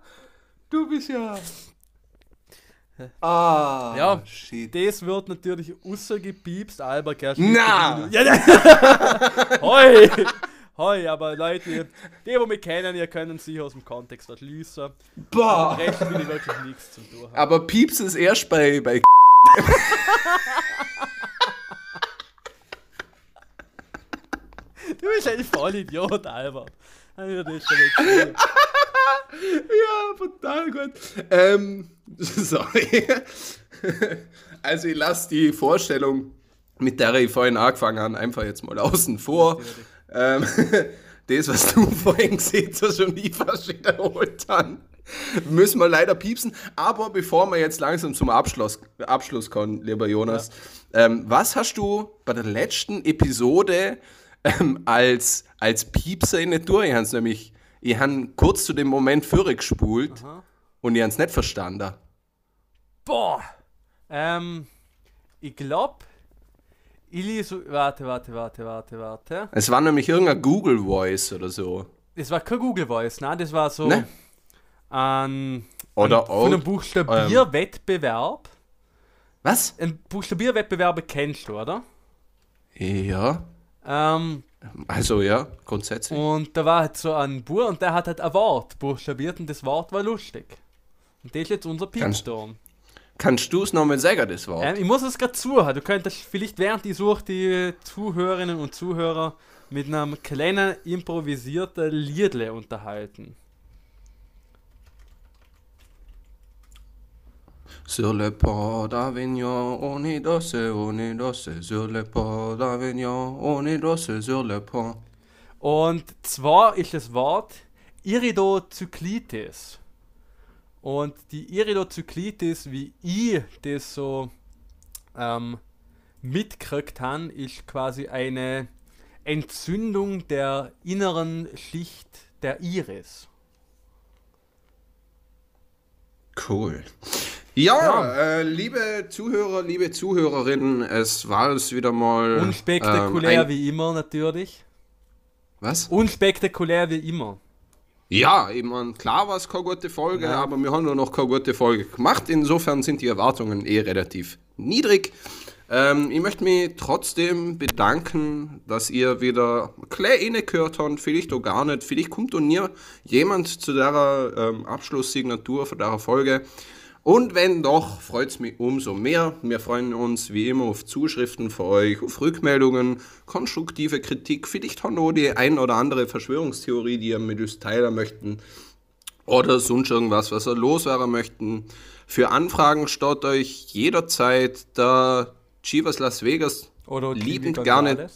Speaker 1: du bist ja. Ah,
Speaker 2: Ja.
Speaker 1: shit.
Speaker 2: Das wird natürlich außergepiepst, Albert Kerst.
Speaker 1: Na!
Speaker 2: Ja, ja. Hoi! Hoi, aber Leute, die, die mich kennen, ihr könnt sich aus dem Kontext erschließen.
Speaker 1: Boah!
Speaker 2: Recht will ich wirklich nichts zum tun. haben.
Speaker 1: Aber Pieps ist erst bei, bei
Speaker 2: Du bist ein Vollidiot, Albert. Hab ich dir das schon.
Speaker 1: Ja, total gut. Ähm, sorry. Also ich lasse die Vorstellung, mit der ich vorhin angefangen habe, einfach jetzt mal außen vor. Ähm, das, was du vorhin gesehen hast und ich fast wiederholt habe, müssen wir leider piepsen. Aber bevor wir jetzt langsam zum Abschluss, Abschluss kommen, lieber Jonas, ähm, was hast du bei der letzten Episode ähm, als, als Piepser in der Tour? Ich habe nämlich, ich habe kurz zu dem Moment vorgespult und ich habe es nicht verstanden.
Speaker 2: Boah! Ähm, ich glaub, ich lese. Warte, warte, warte, warte, warte.
Speaker 1: Es war nämlich irgendein Google Voice oder so.
Speaker 2: Das war kein Google Voice, nein, das war so
Speaker 1: Ne?
Speaker 2: ein,
Speaker 1: Oder
Speaker 2: ein, von einem Buchstabierwettbewerb.
Speaker 1: Was?
Speaker 2: Ein Buchstabierwettbewerb kennst du, oder?
Speaker 1: Ja.
Speaker 2: Ähm,
Speaker 1: Also ja, grundsätzlich.
Speaker 2: und da war halt so ein Bur und der hat halt ein Wort buchstabiert und das Wort war lustig. Und das ist jetzt unser
Speaker 1: Kannst-
Speaker 2: Piepston.
Speaker 1: Kannst du es nochmal sagen, das Wort?
Speaker 2: Ähm, ich muss es gerade zuhören. Du könntest vielleicht während ich suche die Zuhörerinnen und Zuhörer mit einem kleinen improvisierten Liedle unterhalten.
Speaker 1: Sur le port d'Avignon, on est dosse, on est dosse. Sur le port d'Avignon, on est dosse, sur le port.
Speaker 2: Und zwar ist das Wort Iridozyklitis. Und die Iridozyklitis, wie ich das so ähm, mitgekriegt habe, ist quasi eine Entzündung der inneren Schicht der Iris.
Speaker 1: Cool. Ja. Äh, liebe Zuhörer, liebe Zuhörerinnen, es war es wieder mal.
Speaker 2: Unspektakulär
Speaker 1: ähm,
Speaker 2: wie immer natürlich.
Speaker 1: Was?
Speaker 2: Unspektakulär wie immer.
Speaker 1: Ja, ich mein, klar war es keine gute Folge,
Speaker 2: Ja.
Speaker 1: aber wir haben nur noch keine gute Folge gemacht. Insofern sind die Erwartungen eh relativ niedrig. Ähm, ich möchte mich trotzdem bedanken, dass ihr wieder klar gehört habt, vielleicht auch gar nicht. Vielleicht kommt auch nie jemand zu der ähm, Abschlusssignatur von der Folge. Und wenn doch, freut es mich umso mehr. Wir freuen uns wie immer auf Zuschriften von euch, auf Rückmeldungen, konstruktive Kritik, vielleicht haben auch die ein oder andere Verschwörungstheorie, die ihr mit uns teilen möchten oder sonst irgendwas, was ihr loswerden möchten. Für Anfragen staut euch jederzeit der Chivas Las Vegas
Speaker 2: Oder
Speaker 1: liebend gerne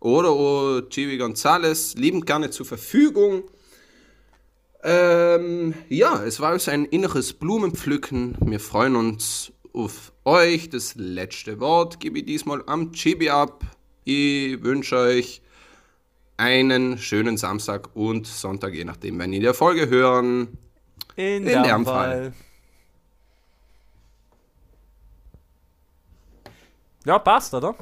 Speaker 1: oder o Chibi Gonzales liebend gerne zur Verfügung. Ähm, ja, es war uns ein inneres Blumenpflücken. Wir freuen uns auf euch. Das letzte Wort gebe ich diesmal am Chibi ab. Ich wünsche euch einen schönen Samstag und Sonntag, je nachdem, wenn ihr die Folge hören.
Speaker 2: In,
Speaker 1: In
Speaker 2: dem
Speaker 1: dem
Speaker 2: Fall. Ja, passt, oder?